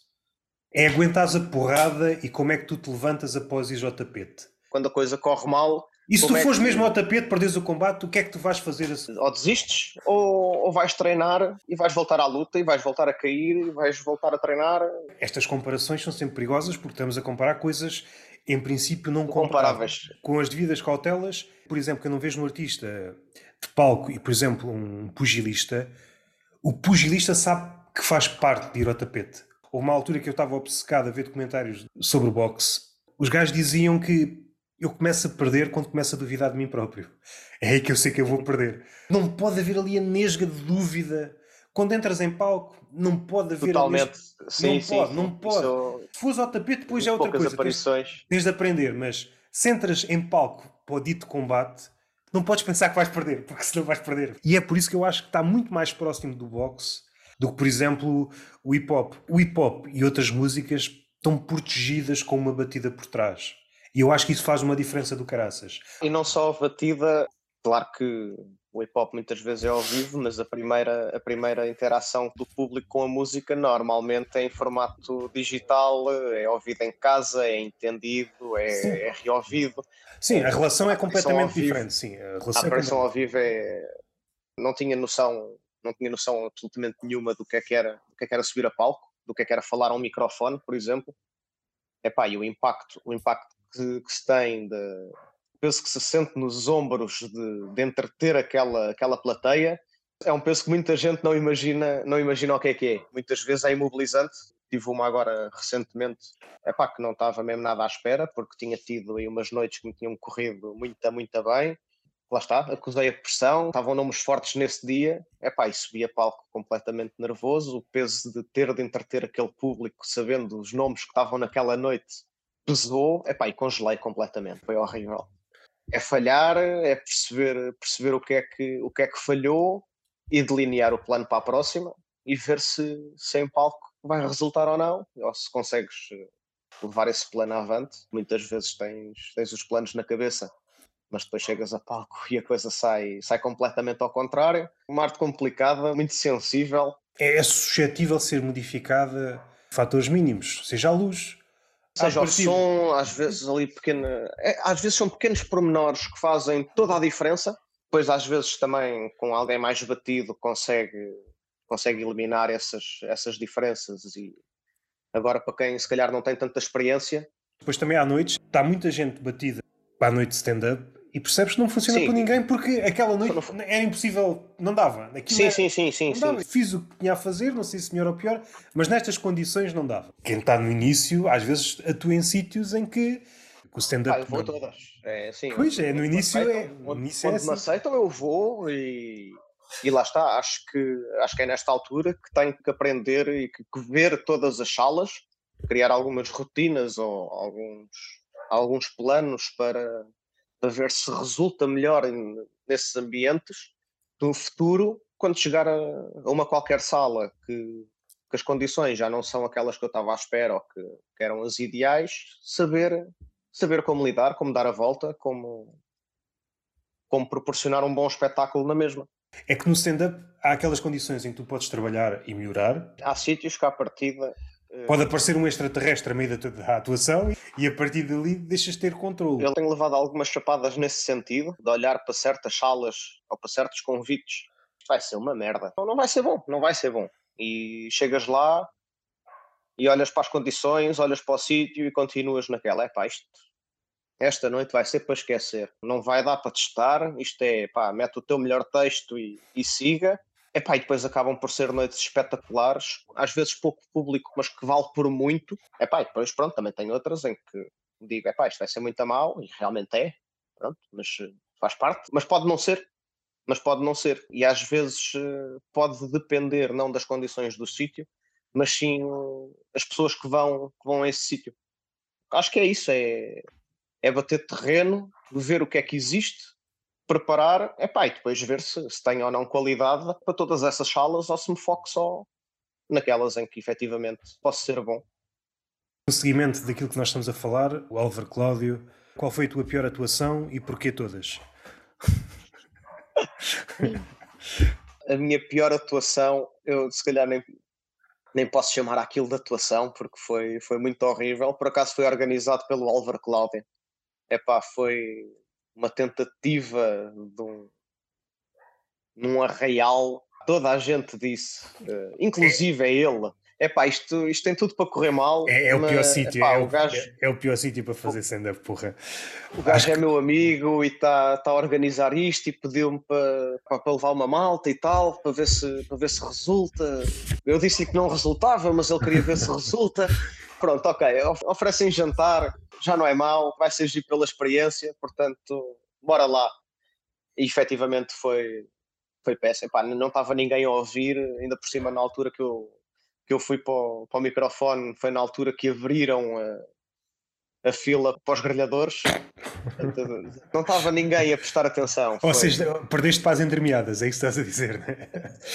É aguentares a porrada e como é que tu te levantas após ir ao tapete. Quando a coisa corre mal, e se tu é fores que... mesmo ao tapete, perdes o combate, o que é que tu vais fazer assim? Ou desistes, ou, ou, vais treinar e vais voltar à luta e vais voltar a cair e vais voltar a treinar. Estas comparações são sempre perigosas porque estamos a comparar coisas, em princípio, não comparáveis. Com as devidas cautelas, por exemplo, que eu não vejo um artista de palco e, por exemplo, um pugilista, o pugilista sabe que faz parte de ir ao tapete. Houve uma altura que eu estava obcecado a ver documentários sobre boxe. Os gajos diziam que eu começo a perder quando começo a duvidar de mim próprio. É aí que eu sei que eu vou perder. Não pode haver ali a nesga de dúvida. Quando entras em palco, não pode haver. Totalmente. Sim, não sim, pode, sim. não pode. Isso... Se fores ao tapete, depois é outra coisa. Aparições. Tens, tens de aprender, mas se entras em palco para o dito combate, não podes pensar que vais perder, porque senão vais perder. E é por isso que eu acho que está muito mais próximo do boxe do que, por exemplo, o hip hop. O hip hop e outras músicas estão protegidas com uma batida por trás. E eu acho que isso faz uma diferença do caraças. E não só a batida, claro que o hip hop muitas vezes é ao vivo, mas a primeira, a primeira interação do público com a música normalmente é em formato digital, é ouvido em casa, é entendido, é, é reouvido. Sim, a relação é completamente diferente. Sim, a, relação a aparição é ao vivo é. Não tinha noção, não tinha noção absolutamente nenhuma do que é que era, do que é que era subir a palco, do que é que era falar a um microfone, por exemplo. Epá, e o impacto, o impacto que, que se tem, de, peso que se sente nos ombros de, de entreter aquela, aquela plateia, é um peso que muita gente não imagina, não imagina o que é que é. Muitas vezes é imobilizante. Tive uma agora recentemente, é pá, que não estava mesmo nada à espera, porque tinha tido aí umas noites que me tinham corrido muito, muito bem. Lá está, acusei a pressão, estavam nomes fortes nesse dia, é pá, e subi a palco completamente nervoso. O peso de ter de entreter aquele público, sabendo os nomes que estavam naquela noite, pesou, epá, e congelei completamente, foi horrível. É falhar, é perceber, perceber o, que é que, o que é que falhou e delinear o plano para a próxima e ver se, se em palco vai resultar ou não, ou se consegues eh, levar esse plano avante. Muitas vezes tens, tens os planos na cabeça, mas depois chegas a palco [LAUGHS] e a coisa sai, sai completamente ao contrário. Uma arte complicada, muito sensível. É, é suscetível de ser modificada fatores mínimos, seja a luz, seja o som, às vezes ali pequena, é, às vezes são pequenos pormenores que fazem toda a diferença. Depois às vezes também com alguém mais batido consegue consegue eliminar essas essas diferenças e agora para quem se calhar não tem tanta experiência. Depois também à noite está muita gente batida para a noite stand-up e percebes que não funciona sim. por ninguém porque aquela noite não... era impossível, não dava. Sim, era... sim, sim, sim, sim. Fiz o que tinha a fazer, não sei se melhor ou pior, mas nestas condições não dava. Quem está no início, às vezes atua em sítios em que o stand-up. Ah, vou todas. É, assim, pois é, no início é. No início é assim. me aceitam, eu vou e, e lá está. Acho que, acho que é nesta altura que tenho que aprender e que, que ver todas as salas, criar algumas rotinas ou alguns, alguns planos para para ver se resulta melhor em, nesses ambientes no futuro, quando chegar a, a uma qualquer sala que, que, as condições já não são aquelas que eu estava à espera ou que, que eram as ideais, saber, saber como lidar, como dar a volta, como, como proporcionar um bom espetáculo na mesma. É que no stand-up há aquelas condições em que tu podes trabalhar e melhorar. Há sítios que à partida Pode aparecer um extraterrestre a meio da atuação e a partir dali deixas de ter controle. Eu tenho levado algumas chapadas nesse sentido, de olhar para certas salas ou para certos convites. Vai ser uma merda. Não, não vai ser bom, não vai ser bom. E chegas lá e olhas para as condições, olhas para o sítio e continuas naquela. É pá, isto, esta noite vai ser para esquecer. Não vai dar para testar. Isto é, pá, mete o teu melhor texto e, e siga. Epá, e depois acabam por ser noites espetaculares, às vezes pouco público, mas que vale por muito. Epá, e depois, pronto, também tem outras em que digo, epá, isto vai ser muito a mal, e realmente é, pronto, mas eh, faz parte. Mas pode não ser, mas pode não ser. E às vezes eh, pode depender não das condições do sítio, mas sim as pessoas que vão, que vão a esse sítio. Acho que é isso, é, é bater terreno, ver o que é que existe, preparar, epá, e depois ver se, se tem ou não qualidade para todas essas salas ou se me foco só naquelas em que efetivamente posso ser bom. No seguimento daquilo que nós estamos a falar, o Álvaro Cláudio, qual foi a tua pior atuação e porquê todas? [LAUGHS] a minha pior atuação, eu se calhar nem, nem posso chamar aquilo de atuação porque foi, foi muito horrível. Por acaso foi organizado pelo Álvaro Cláudio. Epá, foi, uma tentativa de um, num arraial, toda a gente disse, uh, inclusive é ele. É pá, isto, isto tem tudo para correr mal. É, é o pior sítio, é, o, gajo, é, é, o pior sítio para fazer stand-up, porra. O gajo Acho é que... meu amigo e está tá a organizar isto e pediu-me para, para levar uma malta e tal, para ver, se, para ver se resulta. Eu disse que não resultava, mas ele queria ver se [LAUGHS] resulta. Pronto, ok, oferecem jantar, já não é mau, vai surgir pela experiência, portanto, bora lá. E efetivamente foi, foi péssimo. Epá, não estava ninguém a ouvir, ainda por cima na altura que eu, que eu fui para o, para o microfone, foi na altura que abriram a, a fila para os grelhadores. Não estava ninguém a prestar atenção. Ou seja, perdeste para as entremeadas, é isso que estás a dizer, né?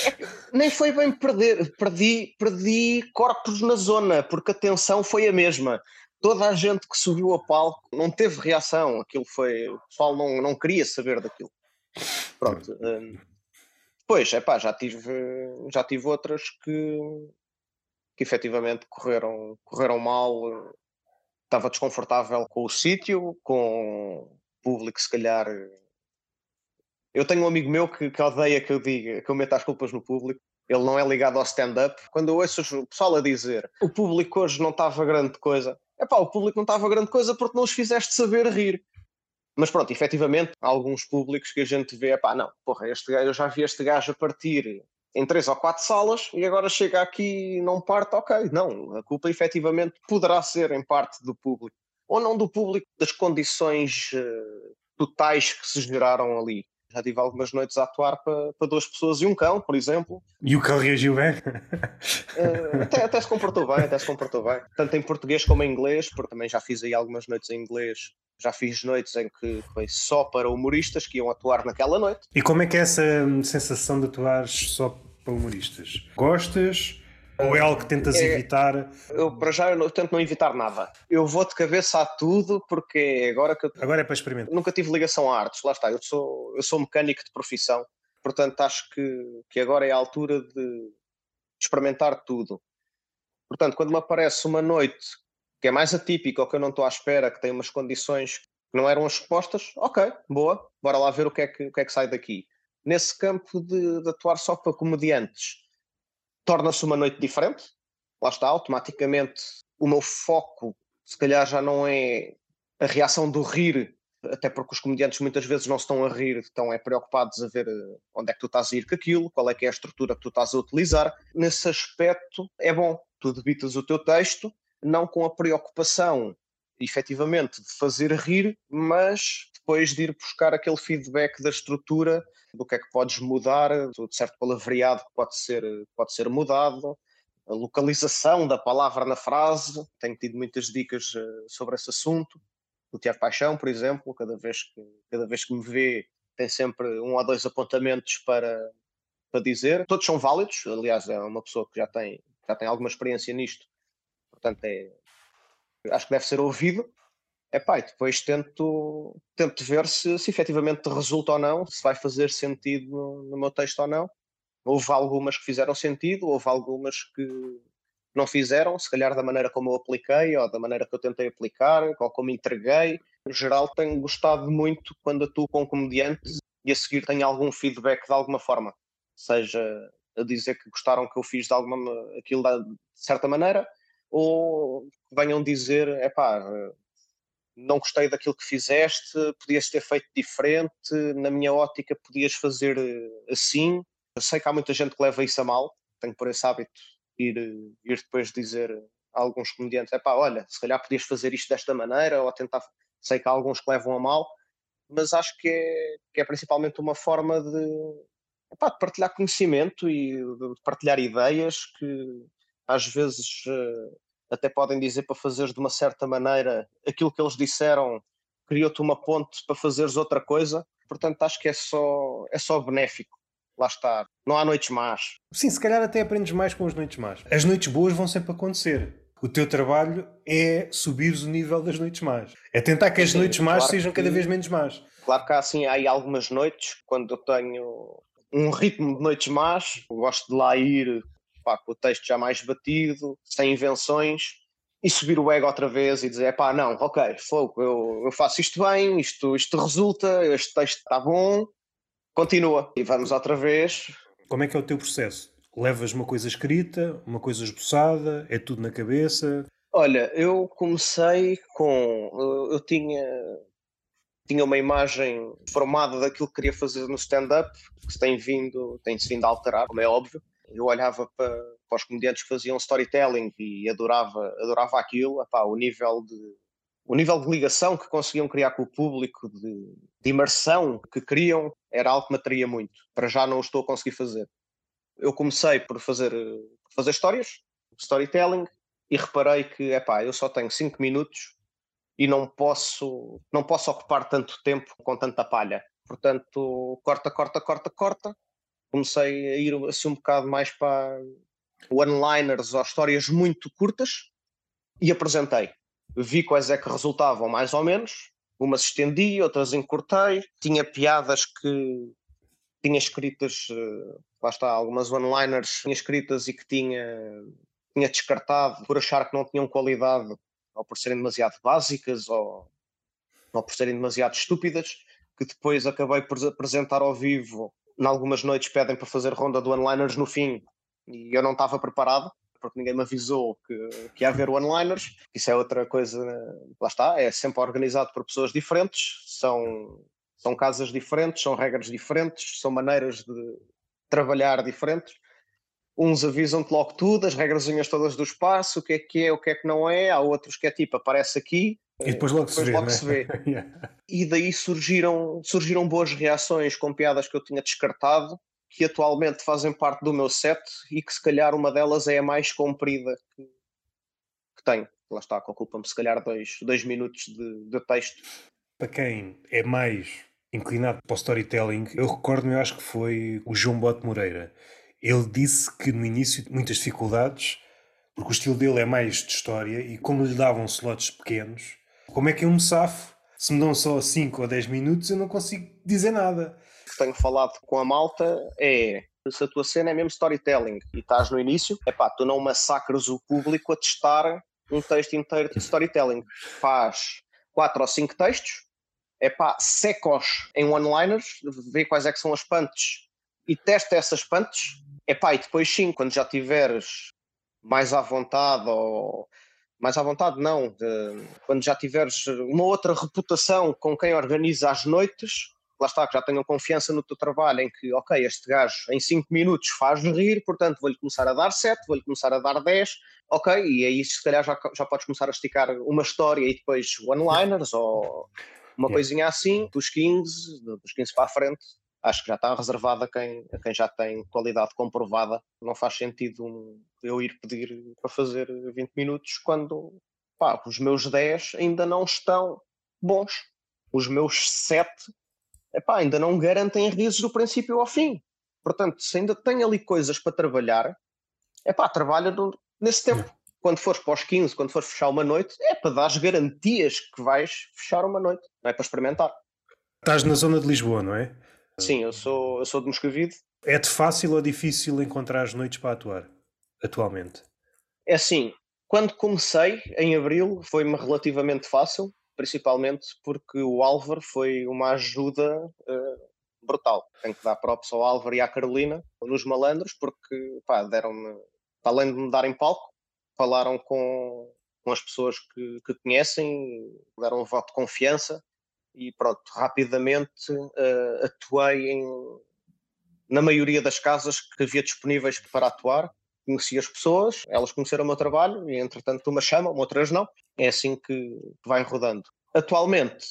[LAUGHS] Nem foi bem perder, perdi, perdi corpos na zona, porque a tensão foi a mesma toda a gente que subiu a palco não teve reação. Aquilo foi. O pessoal não, não queria saber daquilo. Pronto. Um, pois, é pá, já tive, já tive outras que, que efetivamente correram, correram mal. Estava desconfortável com o sítio, com o público, se calhar. Eu tenho um amigo meu que, que odeia que eu diga, que eu meta as culpas no público. Ele não é ligado ao stand-up. Quando eu ouço o pessoal a dizer o público hoje não estava grande coisa, Epá, o público não estava grande coisa porque não os fizeste saber rir. Mas pronto, efetivamente, há alguns públicos que a gente vê, epá, não, porra, este gajo, eu já vi este gajo a partir em três ou quatro salas e agora chega aqui e não parte, ok. Não, a culpa efetivamente poderá ser em parte do público. Ou não do público, das condições uh, totais que se geraram ali. Já tive algumas noites a atuar para, para duas pessoas e um cão, por exemplo. E o cão reagiu bem? Uh, até, até se comportou bem, até se comportou bem. Tanto em português como em inglês, porque também já fiz aí algumas noites em inglês. Já fiz noites em que foi só para humoristas que iam atuar naquela noite. E como é que é essa sensação de atuar só para humoristas? Gostas? Ou é algo que tentas é, evitar? Eu, para já, eu, não, eu, tento não evitar nada. Eu vou de cabeça a tudo porque é agora que eu, Agora é para experimentar. Nunca tive ligação a artes, lá está. Eu sou, eu sou mecânico de profissão, portanto acho que, que agora é a altura de experimentar tudo. Portanto, quando me aparece uma noite que é mais atípica ou que eu não estou à espera, que tem umas condições que não eram as supostas, ok, boa, bora lá ver o que é que, o que, é que sai daqui. Nesse campo de, de atuar só para comediantes torna-se uma noite diferente. Lá está, automaticamente o meu foco, se calhar, já não é a reação do rir, até porque os comediantes muitas vezes não estão a rir, estão é preocupados a ver eh, onde é que tu estás a ir com aquilo, qual é que é a estrutura que tu estás a utilizar. Nesse aspecto, é bom, tu debitas o teu texto, não com a preocupação, efetivamente, de fazer rir, mas depois de ir buscar aquele feedback da estrutura do que é que podes mudar, do certo palavreado que pode ser, pode ser mudado, a localização da palavra na frase. Tenho tido muitas dicas eh, sobre esse assunto. O Tiago Paixão, por exemplo, cada vez que, cada vez que me vê, tem sempre um ou dois apontamentos para, para dizer. Todos são válidos, aliás, é uma pessoa que já tem, já tem alguma experiência nisto, portanto, é, acho que deve ser ouvido. Epá, e depois tento, tento ver se, se efetivamente resulta ou não, se vai fazer sentido no, no meu texto ou não. Houve algumas que fizeram sentido, houve algumas que não fizeram, se calhar da maneira como eu apliquei, ou da maneira que eu tentei aplicar, ou como entreguei. No geral, tenho gostado muito quando atuo com comediantes e a seguir tenho algum feedback de alguma forma, seja a dizer que gostaram que eu fiz de alguma aquilo de certa maneira, ou venham dizer, é pá, não gostei daquilo que fizeste, podias ter feito diferente, na minha ótica podias fazer eh, assim. Eu sei que há muita gente que leva isso a mal, tenho por esse hábito ir, ir depois dizer a alguns comediantes, é pá, olha, se calhar podias fazer isto desta maneira, ou tentar, sei que há alguns que levam a mal, mas acho que é, que é principalmente uma forma de, de partilhar conhecimento e de partilhar ideias que às vezes eh, até podem dizer para fazeres de uma certa maneira aquilo que eles disseram, criou-te uma ponte para fazeres outra coisa. Portanto, acho que é só, é só benéfico. Lá está. Não há noites más. Sim, se calhar até aprendes mais com as noites más. As noites boas vão sempre acontecer. O teu trabalho é subir o nível das noites más. É tentar que as Sim, noites más claro sejam cada vez menos más. Claro que há, assim, há aí algumas noites, quando eu tenho um ritmo de noites más, gosto de lá ir pá, com o texto já mais batido, sem invenções, e subir o ego outra vez e dizer, pá, não, ok, fogo, eu, eu faço isto bem, isto, isto resulta, este texto está bom, continua, e vamos outra vez. Como é que é o teu processo? Levas uma coisa escrita, uma coisa esboçada, é tudo na cabeça? Olha, eu comecei com. Eu tinha, tinha uma imagem formada daquilo que queria fazer no stand-up, que se tem vindo, tem-se vindo a alterar, como é óbvio eu olhava para, para os comediantes que faziam storytelling e adorava, adorava aquilo, epá, o nível de o nível de ligação que conseguiam criar com o público, de, de imersão que criam, era algo que me atraía muito. Para já não o estou a conseguir fazer. Eu comecei por fazer, por fazer histórias, storytelling, e reparei que, epá, eu só tenho 5 minutos e não posso, não posso ocupar tanto tempo com tanta palha. Portanto, corta, corta, corta, corta, comecei a ir assim um bocado mais para one-liners ou histórias muito curtas e apresentei. Vi quais é que resultavam mais ou menos, umas estendi, outras encurtei, tinha piadas que tinha escritas, eh, lá está, algumas one-liners tinha escritas e que tinha, tinha descartado por achar que não tinham qualidade ou por serem demasiado básicas ou, ou por serem demasiado estúpidas, que depois acabei por apresentar ao vivo em algumas noites pedem para fazer ronda de one-liners no fim e eu não estava preparado porque ninguém me avisou que, que ia haver one-liners. Isso é outra coisa, lá está, é sempre organizado por pessoas diferentes, são, são casas diferentes, são regras diferentes, são maneiras de trabalhar diferentes. Uns avisam-te logo tudo, as regras todas do espaço, o que é que é, o que é que não é. Há outros que é tipo, aparece aqui, e depois logo depois se vê. Logo né? se vê. yeah. E daí surgiram, surgiram boas reações com piadas que eu tinha descartado, que atualmente fazem parte do meu set e que se calhar uma delas é a mais comprida que, que tenho. Lá está, que ocupa-me se calhar dois, dois minutos de, de texto. Para quem é mais inclinado para o storytelling, eu recordo-me, eu acho que foi o João Bote Moreira. Ele disse que no início muitas dificuldades, porque o estilo dele é mais de história e como lhe davam slots pequenos, como é que eu me safo? Se me dão só 5 ou 10 minutos, eu não consigo dizer nada. O que tenho falado com a malta é se a tua cena é mesmo storytelling e estás no início, é pá, tu não massacres o público a testar um texto inteiro de storytelling. Faz 4 ou 5 textos, é pá, secos em one-liners, vê quais é que são as punches e testa essas punches, é pá, e depois sim, quando já tiveres mais à vontade ou mais à vontade, não. De, quando já tiveres uma outra reputação com quem organiza as noites, lá está, que já tenham confiança no teu trabalho, em que, ok, este gajo em 5 minutos faz rir, portanto vou-lhe começar a dar 7, vou-lhe começar a dar 10, ok, e aí se calhar já, já podes começar a esticar uma história e depois one-liners ou uma yeah. coisinha assim, dos 15, dos 15 para a frente, acho que já está reservada a quem, a quem já tem qualidade comprovada. Não faz sentido eu ir pedir para fazer 20 minutos quando pá, os meus 10 ainda não estão bons. Os meus 7 epá, ainda não garantem risos do princípio ao fim. Portanto, se ainda tem ali coisas para trabalhar, é pá, trabalha no, nesse tempo. Quando fores para os 15, quando fores fechar uma noite, é para dar as garantias que vais fechar uma noite, não é para experimentar. Estás na zona de Lisboa, não é? Sim, eu sou, eu sou de Moscavide. É-te fácil ou difícil encontrar as noites para atuar, atualmente? É assim, quando comecei, em abril, foi-me relativamente fácil, principalmente porque o Álvaro foi uma ajuda uh, brutal. Tenho que dar props ao Álvaro e à Carolina, nos malandros, porque deram-me, além de me darem palco, falaram com, com as pessoas que, que conhecem, deram um voto de confiança e pronto, rapidamente uh, atuei em, na maioria das casas que havia disponíveis para atuar. Conheci as pessoas, elas conheceram o meu trabalho e entretanto umas chamam, outras não. É assim que vai rodando. Atualmente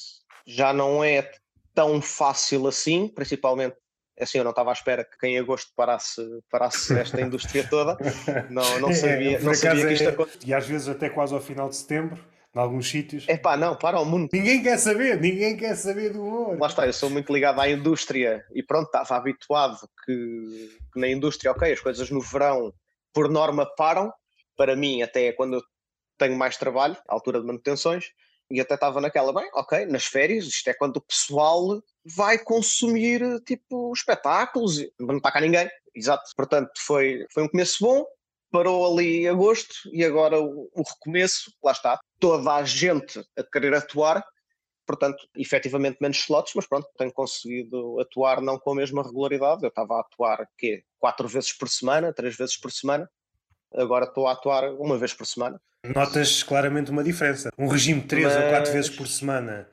já não é tão fácil assim, principalmente assim, eu não estava à espera que em agosto parasse, parasse esta indústria toda. [LAUGHS] Não, não é, sabia, é, não sabia que isto acontecia. E às vezes até quase ao final de setembro, em alguns sítios. É pá, não, para o mundo. Ninguém quer saber, ninguém quer saber do humor. Lá está, eu sou muito ligado à indústria e pronto, estava habituado que, que na indústria, ok, as coisas no verão, por norma, param. Para mim, até quando eu tenho mais trabalho, à altura de manutenções, e até estava naquela, bem, ok, nas férias, isto é quando o pessoal vai consumir tipo espetáculos, não está cá ninguém, exato. Portanto, foi, foi um começo bom, parou ali em agosto e agora o, o recomeço, lá está, toda a gente a querer atuar, portanto, efetivamente menos slots, mas pronto, tenho conseguido atuar não com a mesma regularidade. Eu estava a atuar quê? quatro vezes por semana, três vezes por semana, agora estou a atuar uma vez por semana. Notas claramente uma diferença. Um regime de três mas... ou quatro vezes por semana.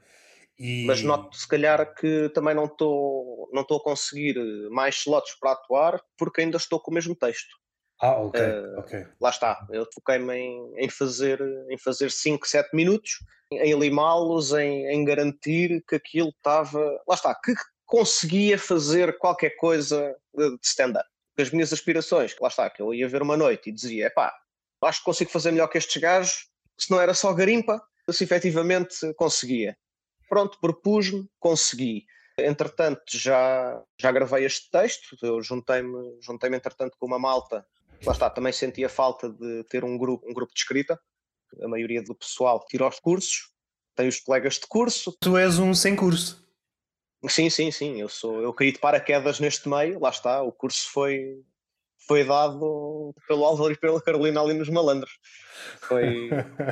E... Mas noto se calhar que também não estou não estou a conseguir mais slots para atuar porque ainda estou com o mesmo texto. Ah, ok, uh, ok. Lá está, eu foquei-me em, em, fazer em fazer 5, 7 minutos, em limá-los, em, em garantir que aquilo estava. Lá está, que conseguia fazer qualquer coisa de stand-up. As minhas aspirações, lá está, que eu ia ver uma noite e dizia, pá, acho que consigo fazer melhor que estes gajos, se não era só garimpa, se efetivamente conseguia. Pronto, propus-me, consegui. Entretanto, já, já gravei este texto, eu juntei-me, juntei-me entretanto com uma malta lá está, também sentia falta de ter um grupo, um grupo de escrita. A maioria do pessoal tira os cursos, tem os colegas de curso. Tu és um sem curso. Sim, sim, sim. Eu sou, eu caí de paraquedas neste meio, lá está, o curso foi, foi dado pelo Álvaro e pela Carolina ali nos malandros. Foi.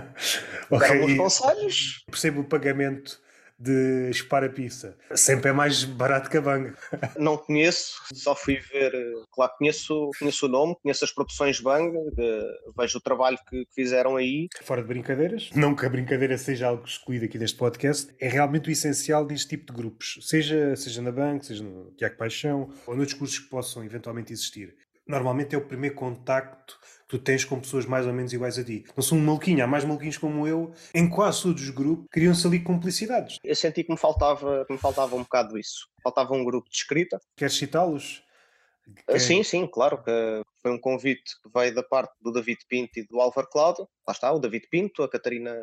[LAUGHS] okay. alguns conselhos. Percebo o pagamento de espara-pizza. Sempre é mais barato que a Bang. [LAUGHS] Não conheço, só fui ver, claro, conheço, conheço o nome, conheço as produções Bang, de, vejo o trabalho que, que, fizeram aí. Fora de brincadeiras, não que a brincadeira seja algo excluído aqui deste podcast, é realmente o essencial deste tipo de grupos, seja, seja na Bang, seja no Tiago Paixão, ou noutros cursos que possam eventualmente existir. Normalmente é o primeiro contacto tu tens com pessoas mais ou menos iguais a ti. Não sou um maluquinho, há mais maluquinhos como eu. Em quase todos os grupos criam-se ali complicidades. Eu senti que me faltava, que me faltava um bocado isso. Faltava um grupo de escrita. Queres citá-los? Ah, sim, sim, claro que foi um convite que veio da parte do David Pinto e do Álvaro Cláudio. Lá está, o David Pinto, a Catarina,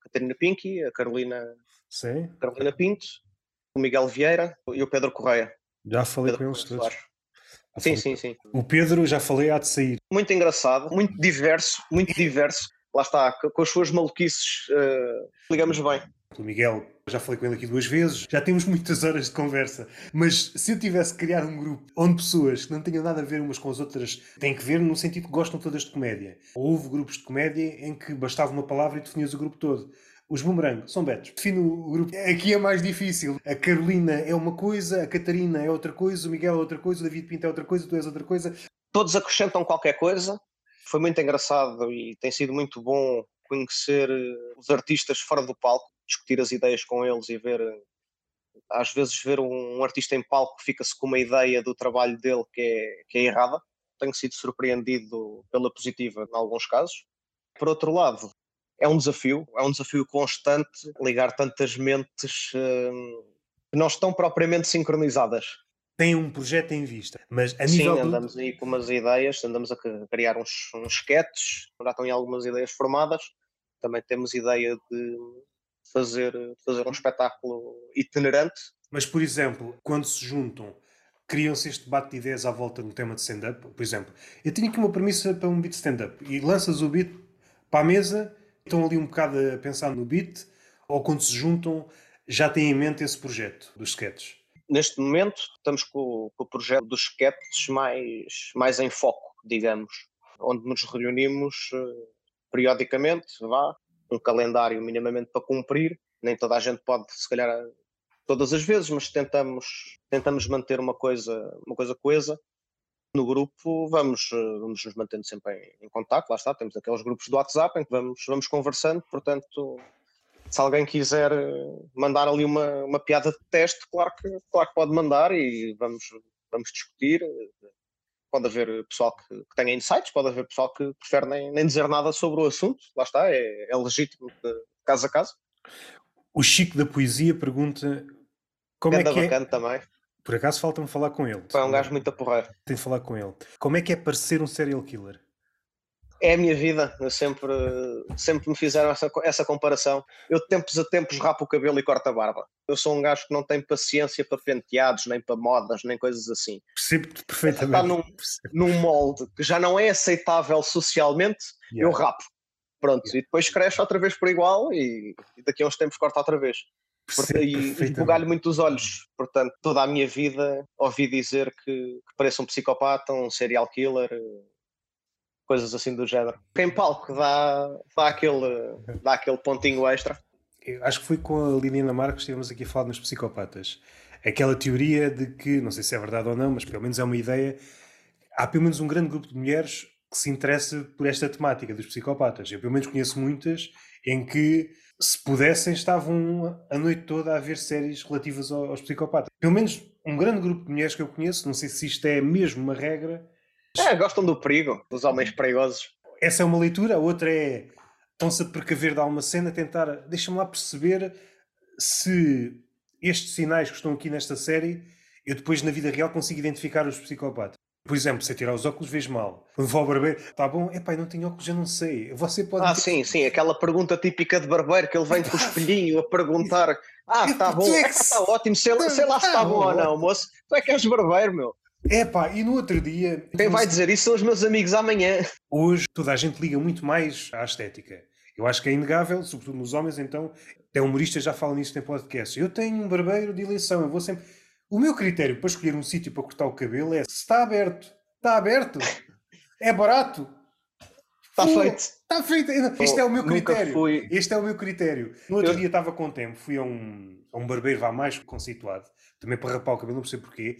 Catarina Pinky, a Carolina, sim. Carolina Pinto, o Miguel Vieira e o Pedro Correia. Já falei Pedro com eles todos. Sim, sim, sim. O Pedro, já falei, há de sair. Muito engraçado, muito diverso, muito diverso. Lá está, com as suas maluquices, uh, ligamos bem. O Miguel, já falei com ele aqui duas vezes, já temos muitas horas de conversa. Mas se eu tivesse que criar um grupo onde pessoas que não tenham nada a ver umas com as outras têm que ver no sentido que gostam todas de comédia. Houve grupos de comédia em que bastava uma palavra e definias o grupo todo. Os Boomerang são betos. Defino o grupo. Aqui é mais difícil. A Carolina é uma coisa, a Catarina é outra coisa, o Miguel é outra coisa, o David Pinto é outra coisa, tu és outra coisa. Todos acrescentam qualquer coisa. Foi muito engraçado e tem sido muito bom conhecer eh, os artistas fora do palco, discutir as ideias com eles e ver. Eh, às vezes, ver um artista em palco fica-se com uma ideia do trabalho dele que é, que é errada. Tenho sido surpreendido pela positiva em alguns casos. Por outro lado, é um desafio, é um desafio constante ligar tantas mentes uh, que não estão propriamente sincronizadas. Tem um projeto em vista, mas a Sim, nível. Sim, andamos aí com umas ideias, andamos a criar uns, uns sketches, já estão aí algumas ideias formadas. Também temos ideia de fazer, fazer um espetáculo itinerante. Mas, por exemplo, quando se juntam, criam-se este debate de ideias à volta do tema de stand-up. Por exemplo, eu tenho aqui uma premissa para um beat stand-up e lanças o beat para a mesa estão ali um bocado a pensar no beat ou quando se juntam já têm em mente esse projeto dos sketches? Neste momento estamos com, com o projeto dos sketches mais, mais em foco, digamos, onde nos reunimos eh, periodicamente, vá, um calendário minimamente para cumprir. Nem toda a gente pode, se calhar, todas as vezes, mas tentamos, tentamos manter uma coisa, uma coisa coesa. No grupo vamos, vamos nos mantendo sempre em, em contato, lá está, temos aqueles grupos do WhatsApp em que vamos, vamos conversando, portanto, se alguém quiser mandar ali uma, uma piada de teste, claro que, claro que pode mandar e vamos, vamos discutir. Pode haver pessoal que, que tenha insights, pode haver pessoal que prefere nem, nem dizer nada sobre o assunto, lá está, é, é legítimo de caso a caso. O Chico da Poesia pergunta como é que é... também. Por acaso falta-me falar com ele. É um gajo muito a porrer. Tenho de falar com ele. Como é que é parecer um serial killer? É a minha vida. Eu sempre, sempre me fizeram essa, essa comparação. Eu de tempos a tempos rapo o cabelo e corto a barba. Eu sou um gajo que não tem paciência para penteados, nem para modas, nem coisas assim. Percebo-te perfeitamente. Está num, num molde que já não é aceitável socialmente, yeah. eu rapo. Pronto, e depois cresce outra vez por igual e, e daqui a uns tempos corta outra vez. Portanto, e bugalho muito os olhos. Portanto, toda a minha vida ouvi dizer que, que pareço um psicopata, um serial killer, coisas assim do género. Quem palco dá, dá, aquele, dá aquele pontinho extra. Eu acho que foi com a Liliana Marcos que estivemos aqui a falar nos psicopatas. Aquela teoria de que, não sei se é verdade ou não, mas pelo menos é uma ideia, há pelo menos um grande grupo de mulheres que se interessa por esta temática dos psicopatas. Eu pelo menos conheço muitas em que se pudessem, estavam a noite toda a ver séries relativas aos psicopatas. Pelo menos um grande grupo de mulheres que eu conheço, não sei se isto é mesmo uma regra. É, gostam do perigo, dos homens perigosos. Essa é uma leitura, a outra é estão-se a precaver de alguma cena, tentar, deixa-me lá perceber se estes sinais que estão aqui nesta série, eu depois na vida real consigo identificar os psicopatas. Por exemplo, se eu tirar os óculos, vejo mal. Quando vou ao barbeiro, tá bom, epá, não tenho óculos, eu não sei. Você pode. Ah, ter... sim, sim, aquela pergunta típica de barbeiro que ele vem com o [LAUGHS] espelhinho a perguntar: Ah, está bom, é que está ótimo, sei, sei lá se está bom ou não, moço. Tu é que és barbeiro, meu. É pá, e no outro dia. Quem vai dizer isso são os meus amigos amanhã. Hoje toda a gente liga muito mais à estética. Eu acho que é inegável, sobretudo nos homens, então. Até humoristas já falam nisso em podcast. Eu tenho um barbeiro de eleição, eu vou sempre. O meu critério para escolher um sítio para cortar o cabelo é se está aberto. Está aberto. É barato. Está feito. Está feito. Este é o meu critério. Fui... Este é o meu critério. No outro eu... dia estava com tempo, fui a um, a um barbeiro vá mais conceituado, também para rapar o cabelo, não percebo porquê.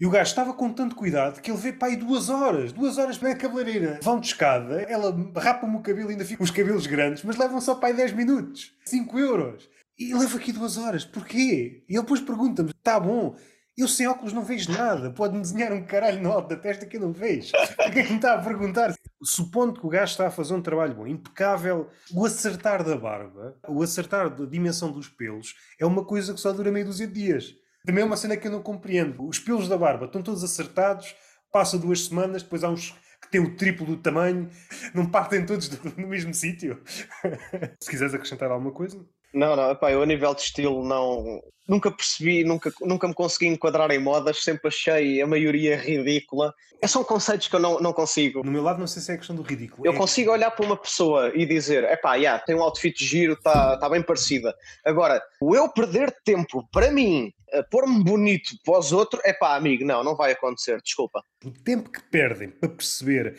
E o gajo estava com tanto cuidado que ele vê para aí duas horas, duas horas na cabeleireira. Vão de escada, ela rapa-me o cabelo, ainda fica os cabelos grandes, mas levam só para aí 10 minutos, 5 euros. E leva aqui duas horas, porquê? E ele depois pergunta-me: está bom, eu sem óculos não vejo nada, pode-me desenhar um caralho no alto da testa que eu não vejo. O que é que me está a perguntar? Supondo que o gajo está a fazer um trabalho bom, impecável, o acertar da barba, o acertar da dimensão dos pelos, é uma coisa que só dura meio dúzia de dias. Também é uma cena que eu não compreendo. Os pelos da barba estão todos acertados, passa duas semanas, depois há uns que têm o triplo do tamanho, não partem todos no mesmo sítio. [LAUGHS] Se quiseres acrescentar alguma coisa. Não, não, epá, eu a nível de estilo não. Nunca percebi, nunca, nunca me consegui enquadrar em modas, sempre achei a maioria ridícula. É, são conceitos que eu não, não consigo. No meu lado, não sei se é questão do ridículo. Eu é... consigo olhar para uma pessoa e dizer: é pá, yeah, tem um outfit giro, está tá bem parecida. Agora, o eu perder tempo para mim, pôr-me bonito para os outros, é pá, amigo, não, não vai acontecer, desculpa. O tempo que perdem para perceber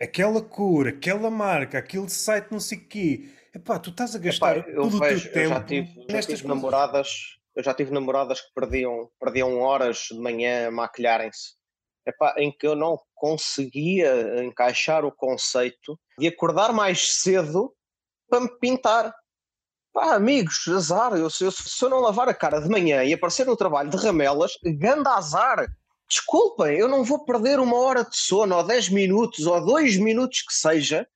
aquela cor, aquela marca, aquele site, não sei o quê Epá, tu estás a gastar Epá, todo vejo, o teu tempo já tive, já tive namoradas, eu já tive namoradas que perdiam, perdiam horas de manhã a maquilharem-se. em que eu não conseguia encaixar o conceito de acordar mais cedo para me pintar. Pá, amigos, azar, eu, se, eu, se eu não lavar a cara de manhã e aparecer no trabalho de ramelas, ganda azar. Desculpem, eu não vou perder uma hora de sono, ou 10 minutos, ou 2 minutos que seja,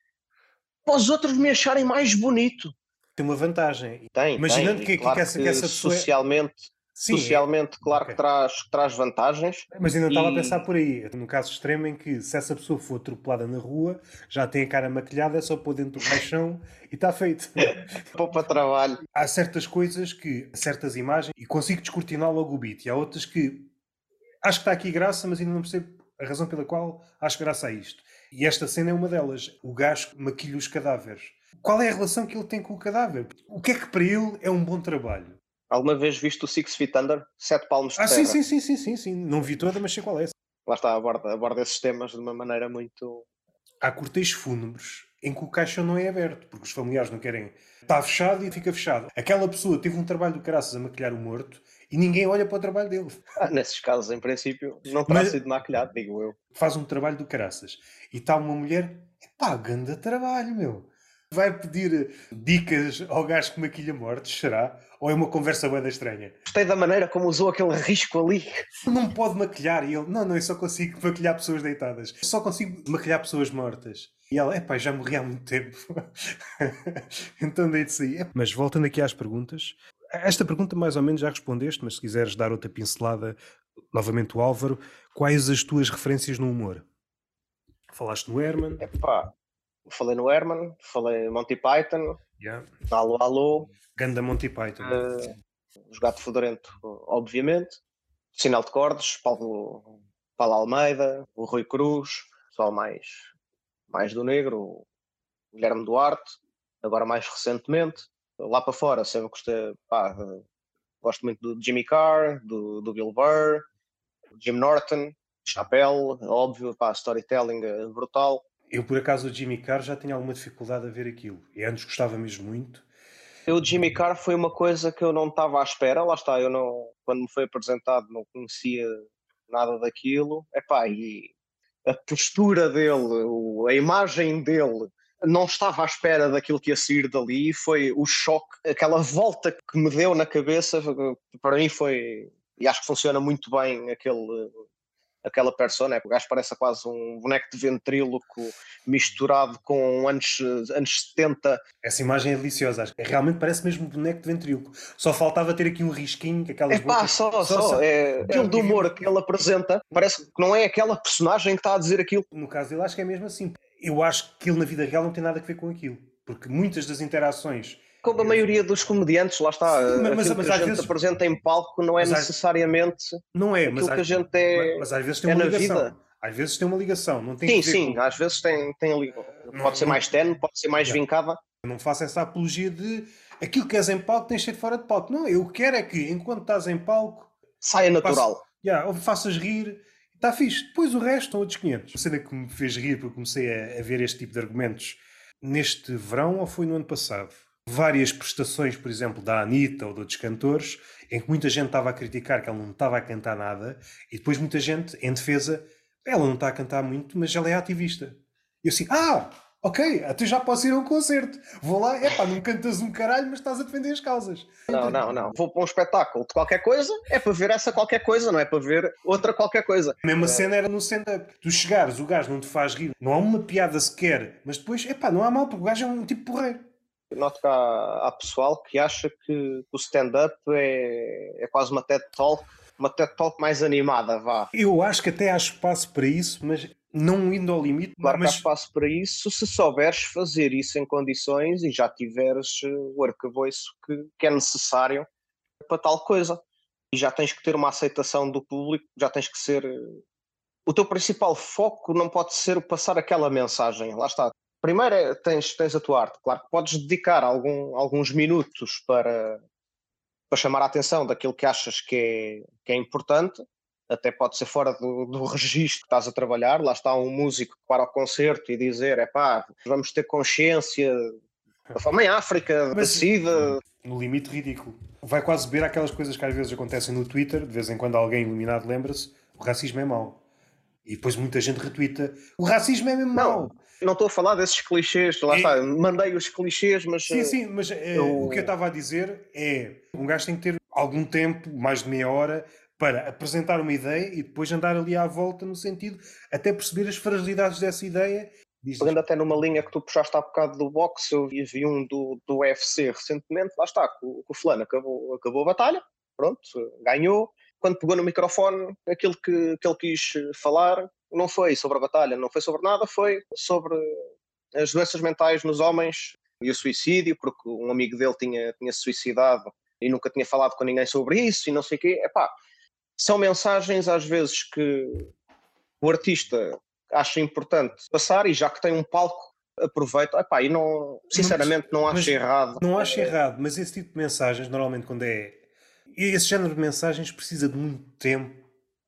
para os outros me acharem mais bonito. Tem uma vantagem. Tem, Imaginando tem. que, claro que, essa, que essa pessoa. É- socialmente, Sim, socialmente é. claro okay. que traz, traz vantagens. Mas ainda e... estava a pensar por aí, no caso extremo em que se essa pessoa for atropelada na rua, já tem a cara maquilhada, é só pôr dentro do caixão e está feito. [LAUGHS] Poupa trabalho. Há certas coisas que, certas imagens, e consigo descortinar logo o beat, e há outras que acho que está aqui graça, mas ainda não percebo a razão pela qual acho graça a isto. E esta cena é uma delas. O gajo maquilha os cadáveres. Qual é a relação que ele tem com o cadáver? O que é que para ele é um bom trabalho? Alguma vez viste o Six Feet Under? Sete palmos de ah, terra? sim, sim, sim, sim, sim. Não vi toda, mas sei qual é. Lá está, aborda, aborda esses temas de uma maneira muito... Há cortejos fúnebres em que o caixão não é aberto, porque os familiares não querem. Está fechado e fica fechado. Aquela pessoa teve um trabalho do caraças a maquilhar o morto e ninguém olha para o trabalho dele. Ah, nesses casos, em princípio, não terá Mas- sido maquilhado, digo eu. Faz um trabalho do caraças e está uma mulher, pá, ganda trabalho, meu. Vai pedir dicas ao gajo que maquilha mortos, será? Ou é uma conversa bem estranha? Gostei da maneira como usou aquele risco ali. Não pode maquilhar. E ele, não, não, eu só consigo maquilhar pessoas deitadas. Eu só consigo maquilhar pessoas mortas. E ela, epá, já morri há muito tempo. [LAUGHS] então dei de sair. Mas voltando aqui às perguntas. Esta pergunta mais ou menos já respondeste, mas se quiseres dar outra pincelada, novamente o Álvaro, quais as tuas referências no humor? Falaste no Herman. Epá, falei no Herman, falei Monty Python, Yeah. Alô Alô, Ganda Monty Python. eh, Os Gato Fedorento, obviamente, Sinal de Cordes, Paulo, Paulo Almeida, o Rui Cruz, pessoal mais, mais do negro, o Guilherme Duarte, agora mais recentemente. Lá para fora, sempre gostei, pá, gosto muito do Jimmy Carr, do, do Bill Burr, Jim Norton, Chapelle, óbvio, pá, storytelling eh, brutal. Eu, por acaso, o Jimmy Carr já tinha alguma dificuldade a ver aquilo. E antes gostava mesmo muito. Eu, o Jimmy Carr foi uma coisa que eu não estava à espera, lá está, eu não, quando me foi apresentado não conhecia nada daquilo, epá, e a postura dele, a imagem dele, não estava à espera daquilo que ia sair dali, foi o choque, aquela volta que me deu na cabeça, para mim foi, e acho que funciona muito bem aquele, aquela persona, o gajo parece quase um boneco de ventríloco misturado com anos, anos 70, Essa imagem é deliciosa. acho que Realmente parece mesmo um boneco de ventríloco. Só faltava ter aqui um risquinho, que aquelas É pá, bocas- só, só. só- É, aquilo de humor que ele apresenta parece que não é aquela personagem que está a dizer aquilo. No caso dele, acho que é mesmo assim. Eu acho que ele na vida real não tem nada a ver com aquilo. Porque muitas das interações. Como a maioria dos comediantes, lá está. Sim, mas- mas que a gente vezes- apresenta em palco não é mas necessariamente Não é, mas, aquilo que a gente é. mas às vezes tem é uma ligação. vida. Às vezes tem uma ligação. Não tem Sim, sim, com- às vezes tem, tem. Não- Pode ser não- mais tenue, pode ser mais Yeah. vincada. Não faço essa apologia de aquilo que és em palco tens de ser fora de palco. Não, eu quero é que enquanto estás em palco, Saia natural. já, ou faças rir, está fixe. Depois o resto estão outros 500. A cena que me fez rir porque comecei a, a ver este tipo de argumentos neste verão ou foi no ano passado? Várias prestações, por exemplo, da Anitta ou de outros cantores, em que muita gente estava a criticar que ela não estava a cantar nada e depois muita gente, em defesa, ela não está a cantar muito, mas ela é ativista. E eu assim, ah, ok, até já posso ir a um concerto. Vou lá, epá, não cantas um caralho, mas estás a defender as causas. Não, não, não. Vou para um espetáculo de qualquer coisa, é para ver essa qualquer coisa, não é para ver outra qualquer coisa. A mesma cena era no stand-up. Tu chegares, o gajo não te faz rir, não há uma piada sequer, mas depois, epá, não há mal, porque o gajo é um tipo porreiro. Noto que há, há pessoal que acha que o stand-up é, é quase uma TED Talk, uma TED Talk mais animada, vá. Eu acho que até há espaço para isso, mas não indo ao limite. Claro que há mas espaço para isso se souberes fazer isso em condições e já tiveres eh, o arcabouço que, que é necessário para tal coisa. E já tens que ter uma aceitação do público, já tens que ser. eh, O teu principal foco não pode ser o passar aquela mensagem. Lá está. Primeiro é, tens, tens a tua arte. Claro que podes dedicar algum, alguns minutos para, para chamar a atenção daquilo que achas que é, que é importante, até pode ser fora do, do [LAUGHS] registro que estás a trabalhar. Lá está um músico para o concerto e dizer: é pá, vamos ter consciência da fome em África, da Mas- SIDA. no limite ridículo. Vai quase beber aquelas coisas que às vezes acontecem no Twitter, de vez em quando alguém iluminado lembra-se, o racismo é mau. E depois muita gente retuita, o racismo é mesmo Não, mau. Não estou a falar desses clichês, lá É- está, mandei os clichês, mas Sim, sim, mas eh, eu- o que eu estava a dizer é um gajo tem que ter algum tempo, mais de meia hora, para apresentar uma ideia e depois andar ali à volta no sentido até perceber as fragilidades dessa ideia. Pegando até numa linha que tu puxaste há bocado do boxe, eu vi um do, do UFC recentemente, lá está, o, o fulano acabou, acabou a batalha, pronto, ganhou. Quando pegou no microfone, aquilo que, que ele quis falar não foi sobre a batalha, não foi sobre nada, foi sobre as doenças mentais nos homens e o suicídio, porque um amigo dele tinha, tinha se suicidado e nunca tinha falado com ninguém sobre isso e não sei o quê. Epá, são mensagens às vezes que o artista acha importante passar e já que tem um palco aproveita, epá, e não, sinceramente não acho mas errado. Não acho errado, mas esse tipo de mensagens, normalmente quando é. Esse género de mensagens precisa de muito tempo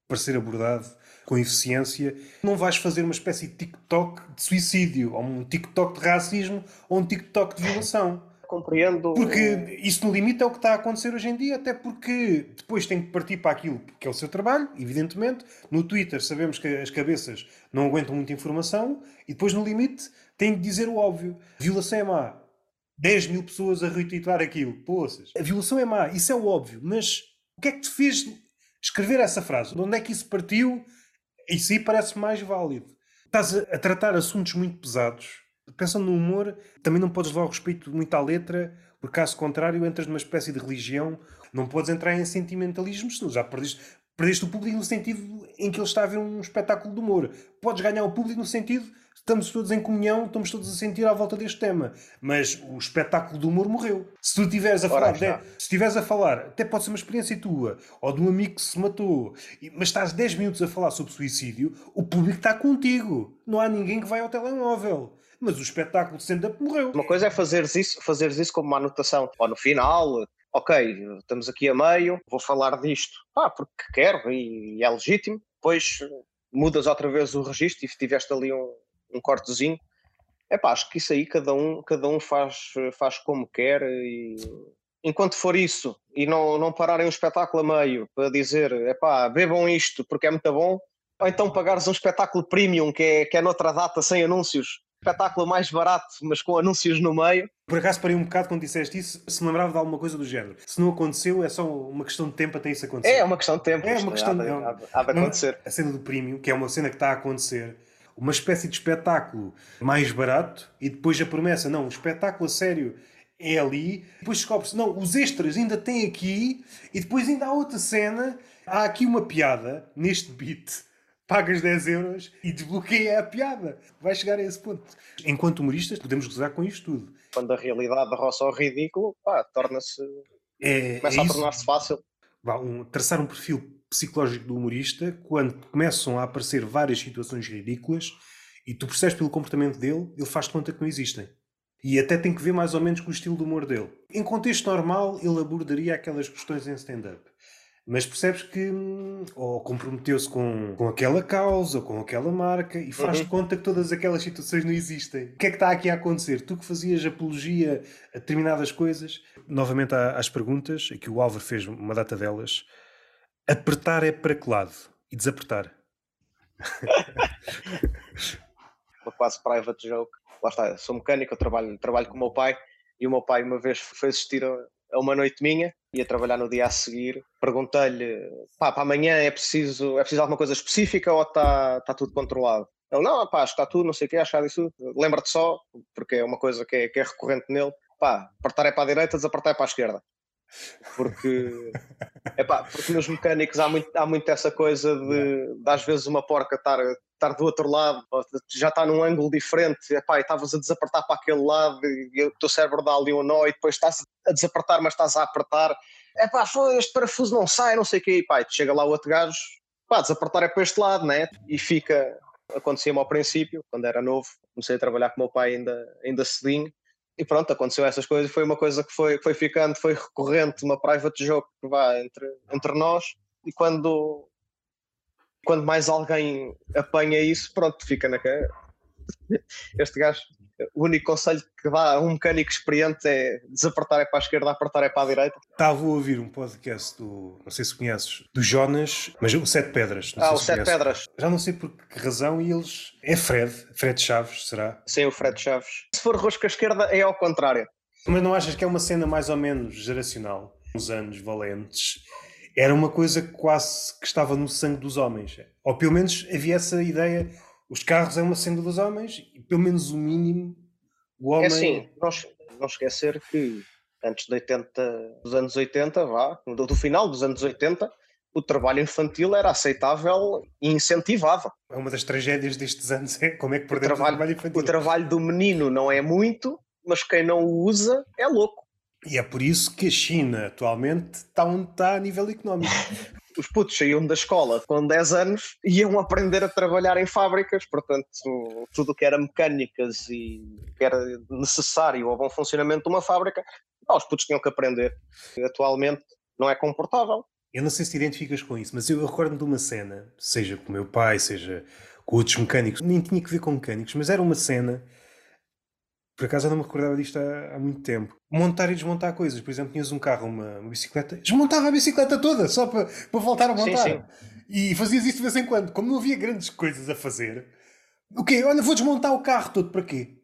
para ser abordado com eficiência. Não vais fazer uma espécie de TikTok de suicídio, ou um TikTok de racismo, ou um TikTok de violação. Compreendo. Porque isso no limite é o que está a acontecer hoje em dia, até porque depois tem que partir para aquilo que é o seu trabalho, evidentemente. No Twitter sabemos que as cabeças não aguentam muita informação e depois no limite tem de dizer o óbvio. Violação é má. 10 mil pessoas a retitular aquilo. Poças. A violação é má, isso é o óbvio, mas o que é que te fez escrever essa frase? De onde é que isso partiu? Isso aí parece mais válido. Estás a, tratar assuntos muito pesados. Pensando no humor, também não podes levar o respeito muito à letra, porque caso contrário entras numa espécie de religião. Não podes entrar em sentimentalismo, senão já perdeste, perdeste o público no sentido em que ele está a ver um espetáculo de humor. Podes ganhar o público no sentido estamos todos em comunhão, estamos todos a sentir à volta deste tema. Mas o espetáculo do humor morreu. Se tu estiveres a falar, de, se estiveres a falar, até pode ser uma experiência tua, ou de um amigo que se matou, mas estás 10 minutos a falar sobre suicídio, o público está contigo. Não há ninguém que vai ao telemóvel. Mas o espetáculo de stand-up morreu. Uma coisa é fazeres isso, fazeres isso como uma anotação, ou no final, ok, estamos aqui a meio, vou falar disto, ah, porque quero e é legítimo, depois mudas outra vez o registro e tiveste ali um, um cortezinho. É pá, acho que isso aí cada um, cada um faz, faz como quer e enquanto for isso e não, não pararem um espetáculo a meio para dizer é pá, bebam isto porque é muito bom, ou então pagares um espetáculo premium que é, que é noutra data sem anúncios, espetáculo mais barato, mas com anúncios no meio. Por acaso parei um bocado quando disseste isso, se me lembrava de alguma coisa do género. Se não aconteceu, é só uma questão de tempo até isso acontecer. É, é uma questão de tempo. É uma questão de, há, de, há de acontecer. A cena do premium, que é uma cena que está a acontecer, uma espécie de espetáculo mais barato e depois a promessa, não, o espetáculo a sério é ali, depois descobre-se, não, os extras ainda têm aqui e depois ainda há outra cena, há aqui uma piada neste beat, pagas 10 euros e desbloqueia a piada. Vai chegar a esse ponto. Enquanto humoristas, podemos gozar com isto tudo. Quando a realidade roça ao ridículo, pá, torna-se. É, começa é a tornar-se fácil. Vá, um, traçar um perfil psicológico do humorista quando começam a aparecer várias situações ridículas e tu percebes pelo comportamento dele, ele faz de conta que não existem. E até tem que ver mais ou menos com o estilo do humor dele. Em contexto normal, ele abordaria aquelas questões em stand-up. Mas percebes que hum, ou comprometeu-se com, com aquela causa ou com aquela marca e faz de uhum. conta que todas aquelas situações não existem. O que é que está aqui a acontecer? Tu que fazias apologia a determinadas coisas, novamente às perguntas, aqui o Álvaro fez uma data delas. Apertar é para que lado? E desapertar? [LAUGHS] uma quase private joke. Lá está, sou mecânico, eu trabalho, trabalho com o meu pai e o meu pai uma vez foi assistir a, uma noite minha, ia trabalhar no dia a seguir, perguntei-lhe, pá, para amanhã é preciso, é preciso alguma coisa específica ou está tá tudo controlado? Ele, não, pá, está tudo, não sei o quê, achar isso, lembra-te só, porque é uma coisa que é, que é recorrente nele, pá, apertar é para a direita, desapertar é para a esquerda. Porque, [LAUGHS] epá, porque nos mecânicos há muito, há muito essa coisa de, de às vezes uma porca estar, estar do outro lado, já está num ângulo diferente, epá, e estavas a desapertar para aquele lado e o teu cérebro dá ali um nó e depois estás a desapertar, mas estás a apertar, epá, este parafuso não sai, não sei o quê, e chega lá o outro gajo, pá, desapertar é para este lado, né? E fica, acontecia-me ao princípio, quando era novo, comecei a trabalhar com o meu pai ainda, ainda cedinho, e pronto, aconteceu essas coisas, foi uma coisa que foi, foi ficando, foi recorrente, uma private joke que vai entre, entre nós, e quando, quando mais alguém apanha isso, pronto, fica na cara. Este gajo o único conselho que dá a um mecânico experiente é desapertar é para a esquerda, apertar é para a direita. Estava a ouvir um podcast do, não sei se conheces, do Jonas, mas o Sete Pedras. ah, o Sete conheces. Pedras. Já não sei por que razão e eles. É Fred, Fred Chaves, será? Sim, o Fred Chaves. Se for rosca esquerda, é ao contrário. Mas não achas que é uma cena mais ou menos geracional? Uns anos valentes. Era uma coisa que quase que estava no sangue dos homens. Ou pelo menos havia essa ideia os carros é uma senda dos homens e pelo menos o mínimo o é homem... É assim, nós, não esquecer que antes de 80, dos anos 80, vá, do, do final dos anos 80, o trabalho infantil era aceitável e incentivado. É uma das tragédias destes anos, é como é que perdemos o trabalho, o trabalho infantil. O trabalho do menino não é muito, mas quem não o usa é louco. E é por isso que a China atualmente está onde está a nível económico. [LAUGHS] os putos saíam da escola com 10 anos e iam aprender a trabalhar em fábricas, portanto, tudo o que era mecânicas e que era necessário ao bom funcionamento de uma fábrica, os putos tinham que aprender. Atualmente não é comportável. Eu não sei se te identificas com isso, mas eu recordo-me de uma cena, seja com o meu pai, seja com outros mecânicos, nem tinha que ver com mecânicos, mas era uma cena. Por acaso eu não me recordava disto há, há muito tempo. Montar e desmontar coisas. Por exemplo, tinhas um carro, uma, uma bicicleta, desmontava a bicicleta toda só para, para voltar a montar. Sim, sim. E fazias isso de vez em quando. Como não havia grandes coisas a fazer, o quê? Olha, vou desmontar o carro todo para quê?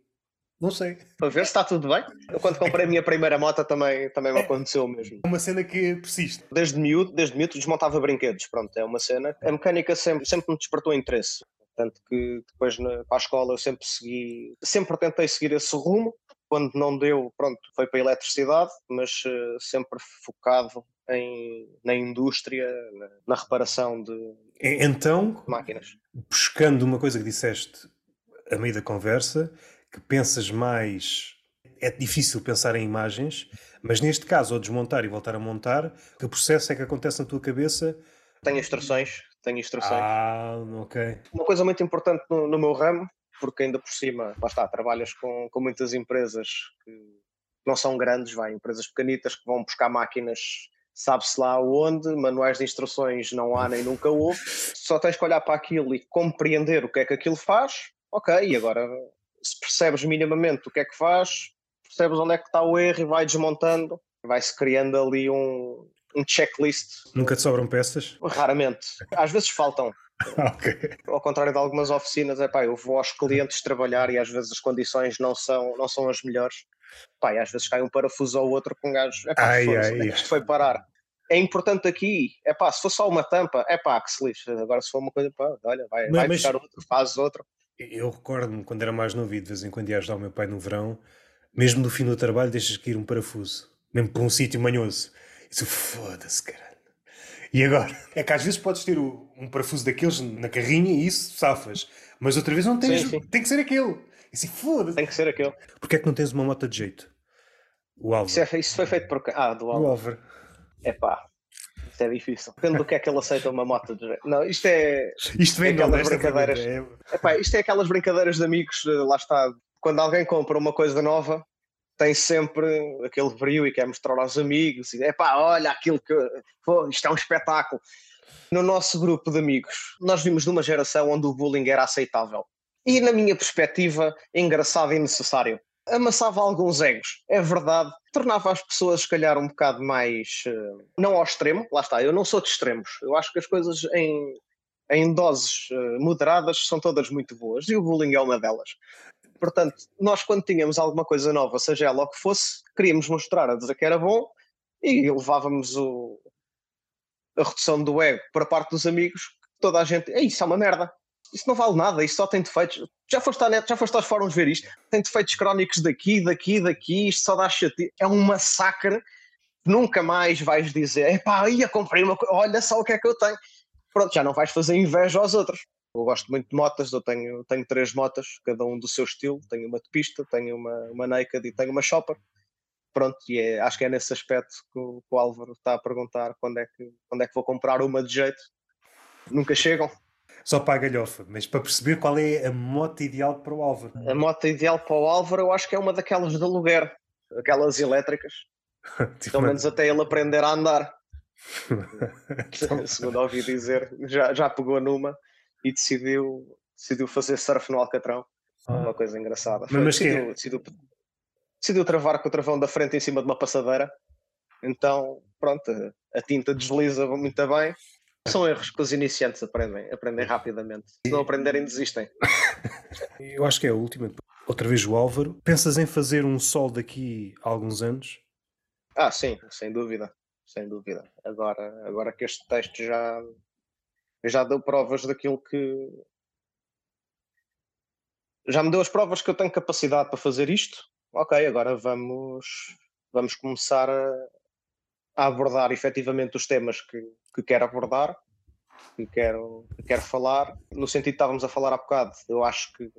Não sei. Para ver se está tudo bem. Eu, quando comprei a minha primeira moto também, também me aconteceu o mesmo. Uma cena que persiste. Desde miúdo, desde miúdo desmontava brinquedos. Pronto, é uma cena. A mecânica sempre, sempre me despertou interesse. Tanto que depois na, para a escola eu sempre segui, sempre tentei seguir esse rumo. Quando não deu, pronto, foi para a eletricidade, mas uh, sempre focado em, na indústria, na, na reparação de, então, máquinas. Buscando uma coisa que disseste a meio da conversa, que pensas mais. É difícil pensar em imagens, mas neste caso, ao desmontar e voltar a montar, que processo é que acontece na tua cabeça? Tenho instruções, tenho instruções. Ah, ok. Uma coisa muito importante no, no meu ramo, porque ainda por cima, lá está, trabalhas com, com muitas empresas que não são grandes, vai, empresas pequenitas que vão buscar máquinas sabe-se lá onde, manuais de instruções não há nem nunca houve, só tens que olhar para aquilo e compreender o que é que aquilo faz, ok, e agora se percebes minimamente o que é que faz, percebes onde é que está o erro e vai desmontando, vai-se criando ali um, um checklist. Nunca te sobram peças? Raramente. Às vezes faltam. [LAUGHS] okay. Ao contrário de algumas oficinas, é pá, eu vou aos clientes trabalhar e às vezes as condições não são, não são as melhores. Pá, e às vezes cai um parafuso ou outro com um gajo. É pá, ai, ai, isto foi parar. É importante aqui, é pá, se for só uma tampa, é pá, que se lixe. Agora se for uma coisa, pá, olha, vai, mas, vai buscar outro, faz outro. Eu recordo-me quando era mais novo de vez em quando ia ajudar o meu pai no verão, mesmo no fim do trabalho, deixas cair um parafuso, mesmo por um sítio manhoso. Isso foda-se, caralho. E agora? [LAUGHS] É que às vezes podes ter um parafuso daqueles na carrinha e isso safas, mas outra vez não tens, sim, sim. tem que ser aquele. E assim, foda-se. Tem que ser aquele. Porquê é que não tens uma moto de jeito? O Álvaro. Isso, é, isso foi feito por. Ah, do Álvaro. O Álvaro. É pá. Isto é difícil. Depende do que é que ele aceita uma moto de jeito. Não, isto é. Isto vem é aquelas brincadeiras. É... Epá, isto é aquelas brincadeiras de amigos, eh, lá está. Quando alguém compra uma coisa nova, tem sempre aquele brilho e quer mostrar aos amigos. E, epá, olha aquilo que. Pô, isto é um espetáculo. No nosso grupo de amigos, nós vimos numa geração onde o bullying era aceitável. E, na minha perspectiva, engraçado e necessário. Amassava alguns egos, é verdade. Tornava as pessoas, se calhar, um bocado mais. Uh, não ao extremo, lá está, eu não sou de extremos. Eu acho que as coisas em, em doses uh, moderadas são todas muito boas e o bullying é uma delas. Portanto, nós quando tínhamos alguma coisa nova, seja ela o que fosse, queríamos mostrar a dizer que era bom e levávamos o, a redução do ego para parte dos amigos, toda a gente, isso é uma merda, isso não vale nada, isso só tem defeitos. Já foste à net, já foste aos fóruns ver isto, tem defeitos crónicos daqui, daqui, daqui, isto só dá chate. É um massacre, nunca mais vais dizer, epá, ia comprei uma coisa, olha só o que é que eu tenho. Pronto, já não vais fazer inveja aos outros. Eu gosto muito de motas, eu tenho, tenho três motas, cada um do seu estilo. Tenho uma de pista, tenho uma, uma naked e tenho uma shopper. Pronto, e é, acho que é nesse aspecto que o, que o Álvaro está a perguntar quando é, que, quando é que vou comprar uma de jeito. Nunca chegam. Só para a galhofa, mas para perceber qual é a moto ideal para o Álvaro. A moto ideal para o Álvaro eu acho que é uma daquelas de aluguer, aquelas elétricas. [LAUGHS] Pelo menos até ele aprender a andar. [LAUGHS] [LAUGHS] Segundo ouvi dizer, já, já pegou numa e decidiu, decidiu fazer surf no Alcatrão. Ah. Uma coisa engraçada. Foi, mas decidiu, decidiu, decidiu travar com o travão da frente em cima de uma passadeira. Então, pronto, a tinta desliza muito bem. São erros que os iniciantes aprendem, aprendem rapidamente. Se não aprenderem, desistem. [LAUGHS] Eu acho que é a última. Outra vez o Álvaro. Pensas em fazer um sol daqui a alguns anos? Ah, sim, sem dúvida. Sem dúvida. Agora, agora que este texto já, já deu provas daquilo que. Já me deu as provas que eu tenho capacidade para fazer isto. Ok, agora vamos, vamos começar a, a abordar efetivamente os temas que, que quero abordar, que quero, que quero falar. No sentido que estávamos a falar há bocado, eu acho que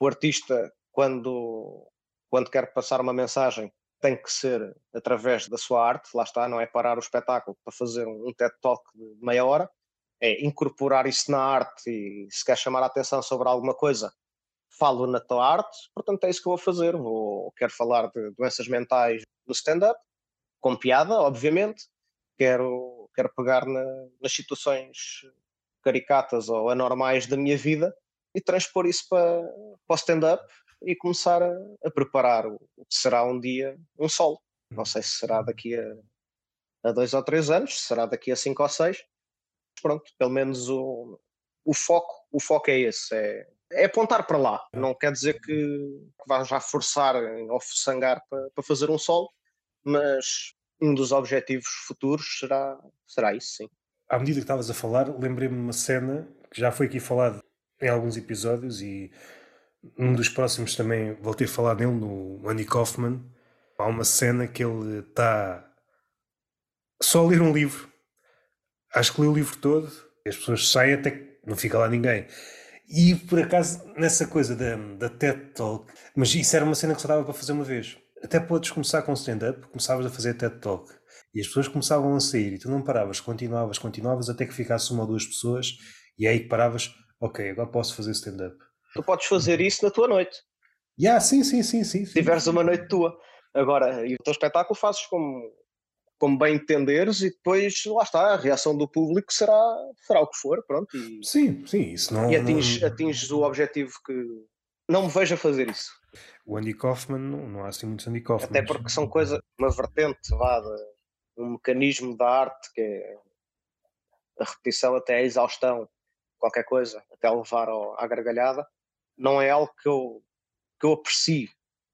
o artista, quando, quando quer passar uma mensagem, tem que ser através da sua arte, lá está, não é parar o espetáculo para fazer um TED Talk de meia hora, é incorporar isso na arte e se quer chamar a atenção sobre alguma coisa, falo na tua arte, portanto é isso que eu vou fazer. Vou, quero falar de doenças mentais no stand-up, com piada, obviamente, quero quero pegar na, nas situações caricatas ou anormais da minha vida e transpor isso para, para o stand-up e começar a, a, preparar o que será um dia um solo. Não sei se será daqui a, a dois ou três anos, se será daqui a cinco ou seis. Pronto, pelo menos o, o foco, o foco é esse, é, é apontar para lá. Não quer dizer que, que vá já forçar ou sangar para, para fazer um solo, mas um dos objetivos futuros será, será isso, sim. À medida que estavas a falar, lembrei-me uma cena que já foi aqui falado em alguns episódios e num dos próximos também voltei a falar nele, no Andy Kaufman. Há uma cena que ele está só a ler um livro. Acho que lê o livro todo, as pessoas saem até que não fica lá ninguém. E por acaso, nessa coisa da, da TED Talk, mas isso era uma cena que só dava para fazer uma vez. Até podes começar com stand-up, começavas a fazer TED Talk e as pessoas começavam a sair e tu não paravas, continuavas, continuavas até que ficasse uma ou duas pessoas e é aí que paravas, ok, agora posso fazer stand-up. Tu podes fazer isso na tua noite. Yeah, sim, sim, sim, sim. Se tiveres uma noite tua. Agora, e o teu espetáculo fazes como, como bem entenderes e depois, lá está, a reação do público será, será o que for, pronto. E, sim, sim, isso não... E atinges, atinges o objetivo que... Não me vejo a fazer isso. O Andy Kaufman, não, não há assim muitos Andy Kaufman. Até porque são coisas, uma vertente, vá, um mecanismo da arte que é a repetição até a exaustão, qualquer coisa, até levar ao, à gargalhada, não é algo que eu, que eu aprecio,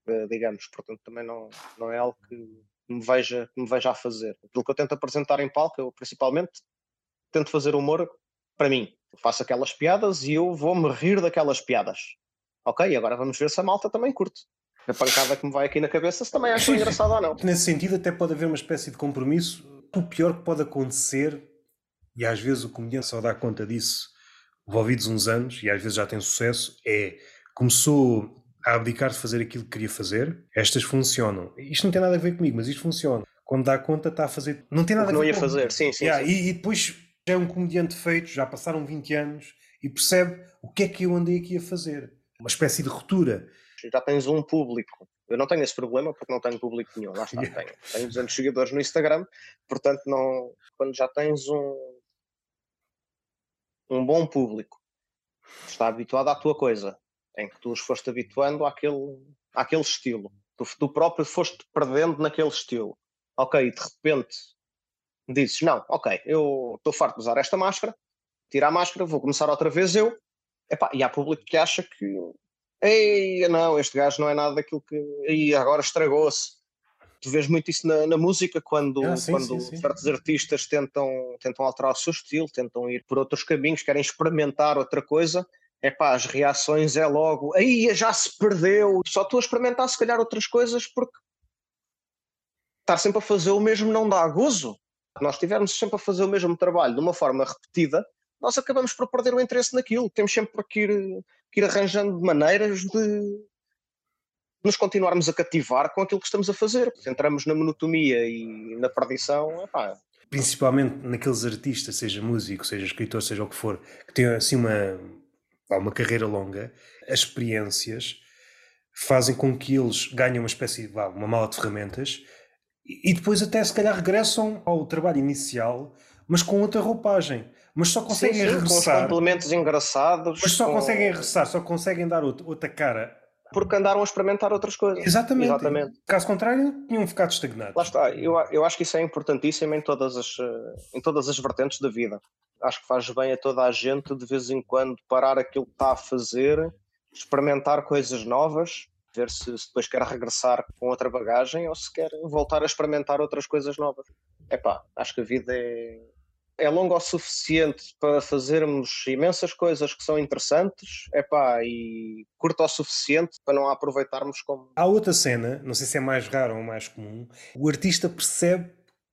eh, digamos, portanto também não, não é algo que me veja, que me veja a fazer. Aquilo que eu tento apresentar em palco, eu principalmente tento fazer humor para mim. Eu faço aquelas piadas e eu vou-me rir daquelas piadas. Ok, agora vamos ver se a malta também curte. A pancada que me vai aqui na cabeça se também acha [LAUGHS] engraçado ou não. Nesse sentido, até pode haver uma espécie de compromisso. O pior que pode acontecer, e às vezes o comediante só dá conta disso envolvidos uns anos, e às vezes já tem sucesso, é começou a abdicar de fazer aquilo que queria fazer, estas funcionam. Isto não tem nada a ver comigo, mas isto funciona. Quando dá conta, está a fazer. Não tem nada a ver não ia fazer, sim, sim, yeah, sim. E, e, depois já é um comediante feito, já passaram 20 anos e percebe o que é que eu andei aqui a fazer. Uma espécie de ruptura. Já tens um público. Eu não tenho esse problema porque não tenho público nenhum. Lá está, [LAUGHS] yeah. tenho. Tenho 200 seguidores no Instagram, portanto, não, quando já tens um, um bom público, está habituado à tua coisa, em que tu os foste habituando àquele, àquele estilo. Tu, tu próprio foste perdendo naquele estilo. Ok, de repente dizes, não, ok, eu estou farto de usar esta máscara, tira a máscara, vou começar outra vez eu. Epá, e há público que acha que ei, não, este gajo não é nada daquilo que. E agora estragou-se. Tu vês muito isso na, na música quando, ah, sim, quando sim, sim. certos artistas tentam, tentam alterar o seu estilo, tentam ir por outros caminhos, querem experimentar outra coisa é pá, as reações é logo, aí já se perdeu, só estou a experimentar se calhar outras coisas porque estar sempre a fazer o mesmo não dá gozo. Nós estivermos sempre a fazer o mesmo trabalho de uma forma repetida, nós acabamos por perder o interesse naquilo. Temos sempre que ir, que ir arranjando maneiras de nos continuarmos a cativar com aquilo que estamos a fazer. Entramos na monotonia e na perdição, epá. Principalmente naqueles artistas, seja músico, seja escritor, seja o que for, que têm assim uma, uma carreira longa, as experiências fazem com que eles ganhem uma espécie de uma mala de ferramentas e depois até se calhar regressam ao trabalho inicial, mas com outra roupagem. Mas só conseguem sim, sim, regressar. Com complementos engraçados. Mas só com... conseguem regressar, só conseguem dar outra cara. Porque andaram a experimentar outras coisas. Exatamente. Exatamente. Caso contrário, tinham ficado estagnados. Lá está. Eu, eu acho que isso é importantíssimo em todas, as, em todas as vertentes da vida acho que faz bem a toda a gente de vez em quando parar aquilo que está a fazer, experimentar coisas novas, ver se, se depois quer regressar com outra bagagem ou se quer voltar a experimentar outras coisas novas. Epá, acho que a vida é, é longa o suficiente para fazermos imensas coisas que são interessantes, epá, e curta o suficiente para não a aproveitarmos como. Há outra cena, não sei se é mais raro ou mais comum, o artista percebe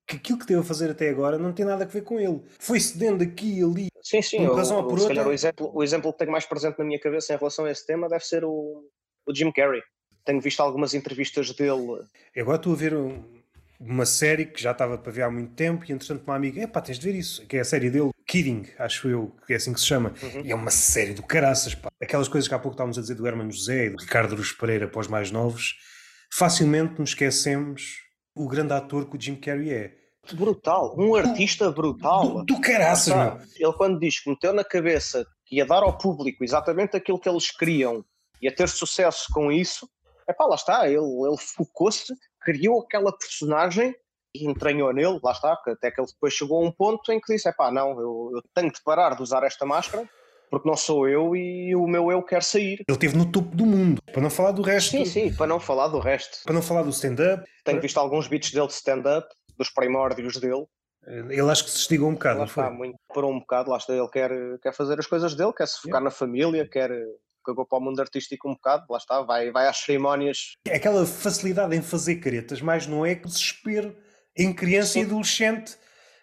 que aquilo que teve a fazer até agora não tem nada a ver com ele. Foi cedendo aqui e ali. Sim, sim. Por razão ou por outra. Calhar, o, exemplo, o exemplo que tenho mais presente na minha cabeça em relação a esse tema deve ser o, o Jim Carrey. Tenho visto algumas entrevistas dele. Eu agora estou a ver um, uma série que já estava para ver há muito tempo e entretanto uma amiga, epá, tens de ver isso, que é a série dele, Kidding, acho eu, que é assim que se chama. Uhum. E é uma série do caraças, pá. Aquelas coisas que há pouco estávamos a dizer do Hermano José e do Ricardo Ruz Pereira para os mais novos, facilmente nos esquecemos o grande ator que o Jim Carrey é brutal, um artista brutal. Do, do caraças, meu. Ele quando diz que meteu na cabeça que ia dar ao público exatamente aquilo que eles queriam e a ter sucesso com isso, é pá, lá está, ele, ele focou-se, criou aquela personagem e entranhou nele, lá está, até que ele depois chegou a um ponto em que disse, é pá, não, eu, eu tenho de parar de usar esta máscara porque não sou eu e o meu eu quer sair. Ele esteve no topo do mundo, para não falar do resto. Sim, sim, para não falar do resto. Para não falar do stand-up. Tenho visto alguns beats dele de stand-up, dos primórdios dele. Ele acho que se estigou um bocado, lá está, muito, parou um bocado, lá está, ele quer, quer fazer as coisas dele, quer se focar na família, quer cagou para o mundo artístico um bocado, lá está, vai, vai às cerimónias. Aquela facilidade em fazer caretas, mais não é que desespero em criança Sim. e adolescente.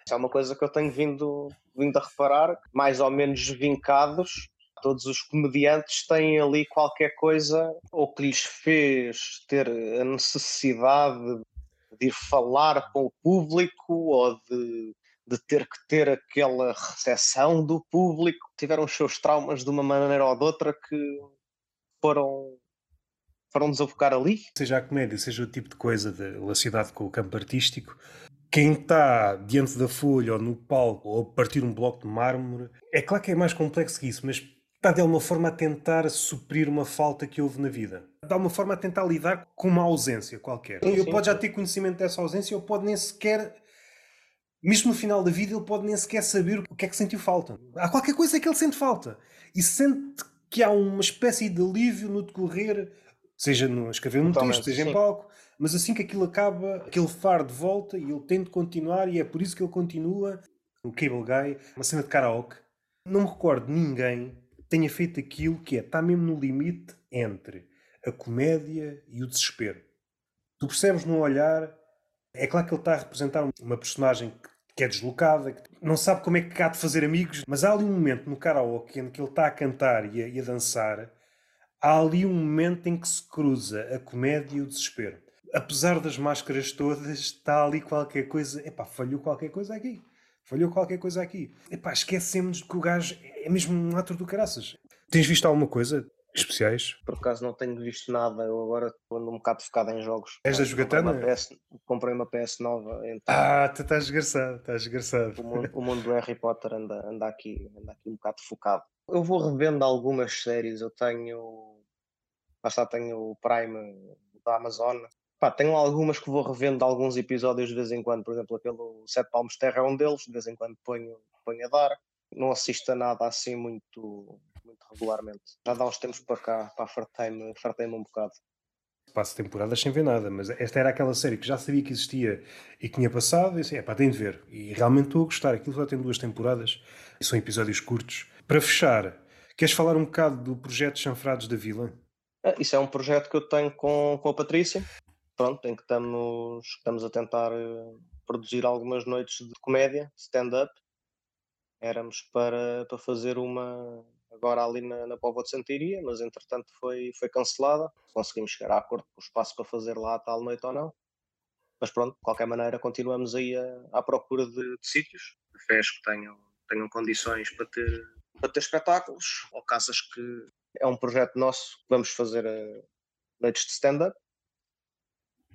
Isso é uma coisa que eu tenho vindo, vindo a reparar, mais ou menos vincados. Todos os comediantes têm ali qualquer coisa ou que lhes fez ter a necessidade de ir falar com o público ou de, de ter que ter aquela recepção do público. Tiveram os seus traumas de uma maneira ou de outra que foram foram desafocar ali. Seja a comédia, seja o tipo de coisa de relacionado com o campo artístico, quem está diante da folha ou no palco ou a partir um bloco de mármore, é claro que é mais complexo que isso, mas está de alguma forma a tentar suprir uma falta que houve na vida. De alguma forma a tentar lidar com uma ausência qualquer. Sim, ele pode já ter conhecimento dessa ausência ou pode nem sequer mesmo no final da vida, ele pode nem sequer saber o que é que sentiu falta. Há qualquer coisa que ele sente falta. E sente que há uma espécie de alívio no decorrer Seja no escrever um texto, seja sim. em palco, mas assim que aquilo acaba, aquele far de volta e ele de continuar e é por isso que ele continua. O Cable Guy, uma cena de karaoke. Não me recordo ninguém tenha feito aquilo que é, está mesmo no limite entre a comédia e o desespero. Tu percebes no olhar, é claro que ele está a representar uma personagem que é deslocada, que não sabe como é que há de fazer amigos, mas há ali um momento no karaoke em que ele está a cantar e a, e a dançar há ali um momento em que se cruza a comédia e o desespero. Apesar das máscaras todas, está ali qualquer coisa. Epá, falhou qualquer coisa aqui. Falhou qualquer coisa aqui. Epá, esquecemos que o gajo é mesmo um ator do caraças. Tens visto alguma coisa especiais? Por acaso não tenho visto nada, eu agora estou um bocado focado em jogos. És da jogatana? Comprei uma PS, comprei uma PS nova. Então... Ah, tu estás desgraçado, estás desgraçado. O mundo, o mundo do Harry Potter anda, anda, aqui, anda aqui um bocado focado. Eu vou revendo algumas séries, eu tenho Lá está, tenho o Prime da Amazon. Pá, tenho algumas que vou revendo alguns episódios de vez em quando, por exemplo, aquele Sete Palmos Terra é um deles, de vez em quando ponho, ponho a dar. Não assisto a nada assim muito, muito regularmente. Já dá uns tempos para cá, para fartei-me fartei um bocado. Passo temporadas sem ver nada, mas esta era aquela série que já sabia que existia e que tinha passado, e assim, é pá, tenho de ver. E realmente estou a gostar. Aquilo já tem duas temporadas e são episódios curtos. Para fechar, queres falar um bocado do projeto Chanfrados da Vila? Ah, isso é um projeto que eu tenho com, com a Patrícia, pronto, em que estamos, estamos a tentar eh, produzir algumas noites de comédia, stand-up. Éramos para, para fazer uma agora ali na, na Póvoa de Santiria, mas entretanto foi, foi cancelada. Conseguimos chegar a acordo com o espaço para fazer lá a tal noite ou não. Mas pronto, de qualquer maneira continuamos aí a, à procura de, de sítios, cafés que tenham, tenham condições para ter, para ter espetáculos ou casas que, é um projeto nosso vamos fazer uh, noites de stand-up.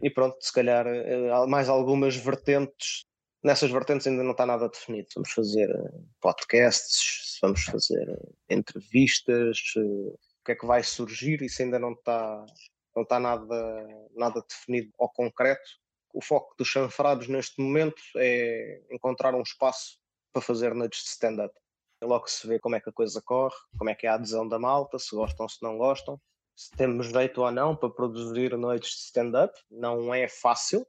E pronto, se calhar uh, mais algumas vertentes. Nessas vertentes ainda não está nada definido. Vamos fazer uh, podcasts, vamos fazer uh, entrevistas, o que é que vai surgir, isso ainda não está, não está nada, nada definido ou concreto. O foco dos chanfrados neste momento é encontrar um espaço para fazer noites de stand-up logo se vê como é que a coisa corre, como é que é a adesão da malta, se gostam, se não gostam, se temos jeito ou não para produzir noites de stand-up. Não é fácil,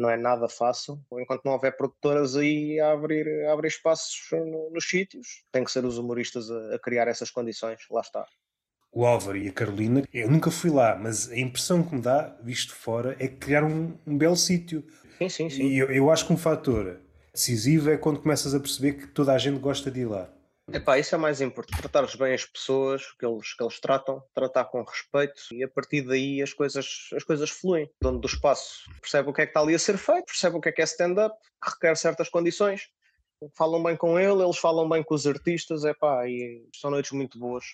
não é nada fácil. Enquanto não houver produtoras aí a abrir, a abrir espaços no, nos sítios, tem que ser os humoristas a, a, criar essas condições. Lá está. O Álvaro e a Carolina, eu nunca fui lá, mas a impressão que me dá, visto fora, é que criaram um, um belo sítio. Sim, sim, sim. E eu, eu acho que um fator decisivo é quando começas a perceber que toda a gente gosta de ir lá. Epá, isso é mais importante, tratares bem as pessoas que eles, que eles tratam, tratar com respeito e a partir daí as coisas, as coisas fluem. O dono do espaço percebe o que é que está ali a ser feito, percebe o que é que é stand-up, que requer certas condições, falam bem com ele, eles falam bem com os artistas, epá, e são noites muito boas.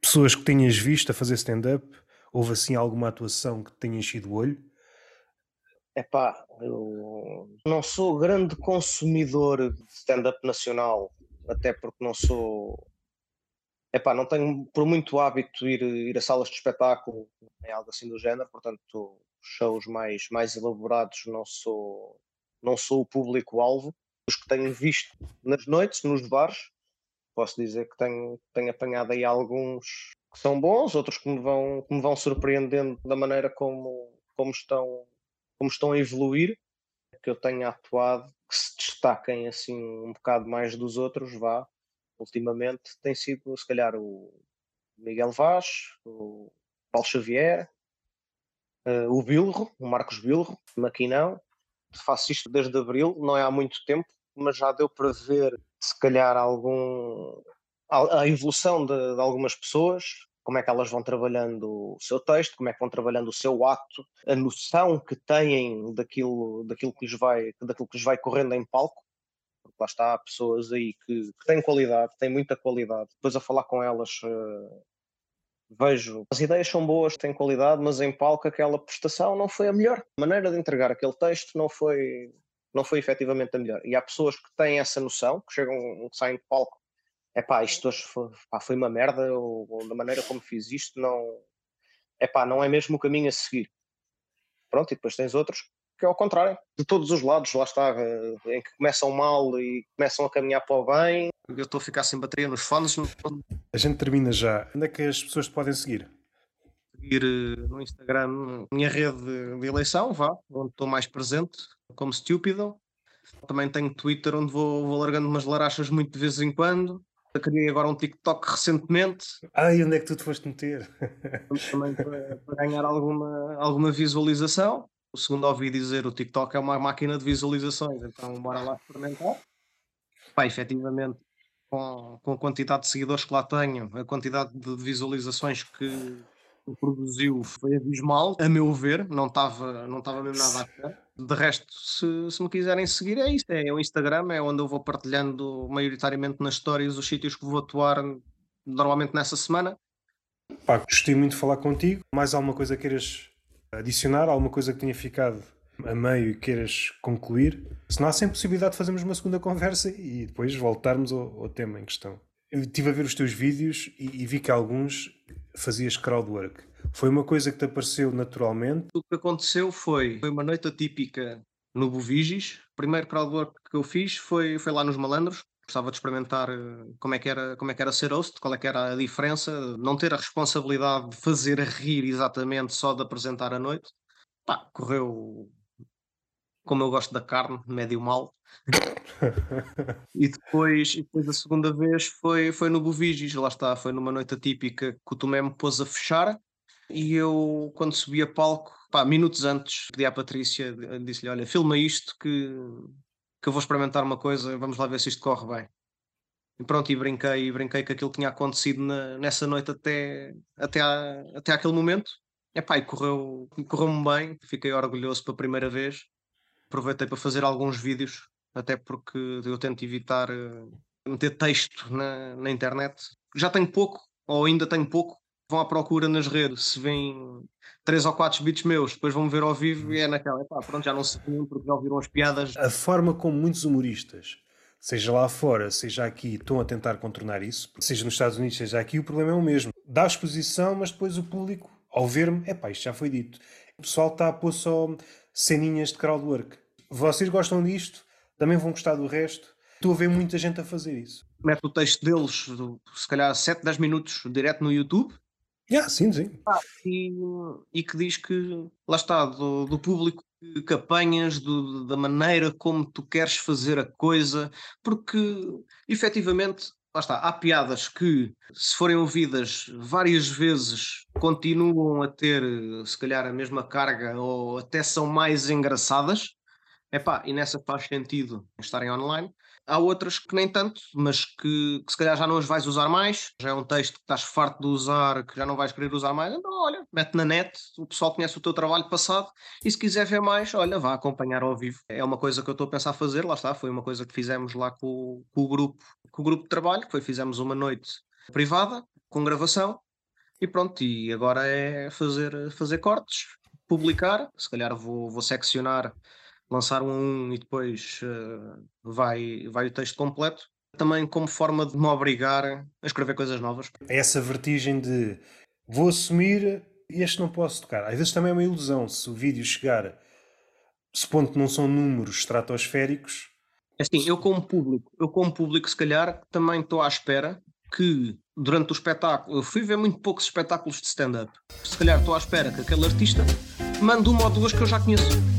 Pessoas que tenhas visto a fazer stand-up, houve assim alguma atuação que tenha enchido o olho? Epá, eu não sou grande consumidor de stand-up nacional, até porque não sou. Epá, não tenho por muito hábito ir, ir a salas de espetáculo, nem algo assim do género, portanto, shows mais, mais elaborados não sou, não sou o público-alvo. Os que tenho visto nas noites, nos bares, posso dizer que tenho, tenho apanhado aí alguns que são bons, outros que me vão, que me vão surpreendendo da maneira como, como estão como estão a evoluir, que eu tenha atuado, que se destaquem assim um bocado mais dos outros, vá, ultimamente, tem sido se calhar o Miguel Vaz, o Paulo Xavier, uh, o Bilro, o Marcos Bilro, Maquinão. Faço isto desde abril, não é há muito tempo, mas já deu para ver se calhar algum a, evolução de, de algumas pessoas, como é que elas vão trabalhando o seu texto, como é que vão trabalhando o seu ato, a noção que têm daquilo, daquilo, que, lhes vai, daquilo que lhes vai correndo em palco. Porque lá está, há pessoas aí que, que têm qualidade, têm muita qualidade. Depois a falar com elas, uh, vejo as ideias são boas, têm qualidade, mas em palco aquela prestação não foi a melhor. A maneira de entregar aquele texto não foi, não foi efetivamente a melhor. E há pessoas que têm essa noção, que chegam, que saem de palco é pá, isto hoje foi, pá, foi uma merda, ou, ou, da maneira como fiz isto, não é pá, não é mesmo o caminho a seguir. Pronto, e depois tens outros que é ao contrário, de todos os lados, lá está, eh, em que começam mal e começam a caminhar para o bem. Eu estou a ficar sem bateria nos fones. A gente termina já. Onde é que as pessoas te podem seguir? Seguir eh, no Instagram, minha rede de eleição, vá, onde estou mais presente, como estúpido. Também tenho Twitter, onde vou, vou largando umas larachas muito de vez em quando. Eu criei agora um TikTok recentemente. E onde é que tu te foste meter? Também para, para, ganhar alguma, alguma visualização. O segundo ouvi dizer o TikTok é uma máquina de visualizações, então bora lá experimentar. Pá, efetivamente, com, com a quantidade de seguidores que lá tenho, a quantidade de visualizações que, produziu foi abismal, a meu ver, não estava não mesmo nada a ver. De resto, se, se me quiserem seguir, é isso. É o Instagram, é onde eu vou partilhando maioritariamente nas histórias os sítios que vou atuar normalmente nessa semana. Pá, gostei muito de falar contigo. Mais alguma coisa queiras adicionar? Alguma coisa que tenha ficado a meio e queiras concluir? Se não há sem possibilidade de fazermos uma segunda conversa e depois voltarmos ao, ao tema em questão. Eu estive a ver os teus vídeos e, e vi que alguns fazias crowdwork. Foi uma coisa que te apareceu naturalmente? O que aconteceu foi, foi uma noite atípica no Bovigis. O primeiro crowdwork que eu fiz foi, foi lá nos Malandros. Gostava de experimentar eh, como é, que era, como é que era ser host, qual é que era a diferença, não ter a responsabilidade de fazer rir exatamente só de apresentar a noite. Pá, correu como eu gosto da carne, médio mal. [LAUGHS] e, depois, e depois a segunda vez foi, foi no Bovigis, lá está, foi numa noite atípica que o Tomé me pôs a fechar e eu, quando subi a palco, pá, minutos antes, pedi à Patrícia, disse-lhe, olha, filma isto que, que eu vou experimentar uma coisa, vamos lá ver se isto corre bem. E pronto, e brinquei, e brinquei que aquilo tinha acontecido na, nessa noite até, até, até àquele momento. E, pá, e correu, correu-me bem, fiquei orgulhoso pela primeira vez aproveitei para fazer alguns vídeos, até porque eu tento evitar uh, meter texto na, na internet. Já tenho pouco, ou ainda tenho pouco, vão à procura nas redes, se vêm três ou quatro beats meus, depois vão me ver ao vivo e é naquela, epá, pronto, já não se viam porque já ouviram as piadas. A forma como muitos humoristas, seja lá fora, seja aqui, estão a tentar contornar isso, seja nos Estados Unidos, seja aqui, o problema é o mesmo. Dá exposição, mas depois o público, ao ver-me, epá, isto já foi dito. O pessoal está a pôr só ceninhas de crowdwork. Vocês gostam disto, também vão gostar do resto. Estou a ver muita gente a fazer isso. Mete o texto deles, se calhar 7, 10 minutos, direto no YouTube. Yeah, sim, sim. Ah, e, e, que diz que, lá está, do, do público que, apanhas, do, da maneira como tu queres fazer a coisa, porque efetivamente lá está, há piadas que, se forem ouvidas várias vezes, continuam a ter, se calhar, a mesma carga ou até são mais engraçadas. Epá, e nessa faz sentido estarem online. Há outras que nem tanto, mas que, que, se calhar já não as vais usar mais. Já é um texto que estás farto de usar, que já não vais querer usar mais. Então, olha, mete na net, o pessoal conhece o teu trabalho passado e se quiser ver mais, olha, vá acompanhar ao vivo. É uma coisa que eu estou a pensar fazer, lá está, foi uma coisa que fizemos lá com, com o grupo, com o grupo de trabalho, que foi fizemos uma noite privada, com gravação, e pronto, e agora é fazer, fazer cortes, publicar, se calhar vou, vou seccionar, lançar um e depois uh, vai, vai o texto completo. Também como forma de me obrigar a escrever coisas novas. É essa vertigem de vou assumir este não posso tocar. Às vezes também é uma ilusão. Se o vídeo chegar, supondo que não são números estratosféricos. É assim, eu como público, eu como público, se calhar, também estou à espera que durante o espetáculo, eu fui ver muito poucos espetáculos de stand-up. Se calhar estou à espera que aquele artista mande uma ou duas que eu já conheço.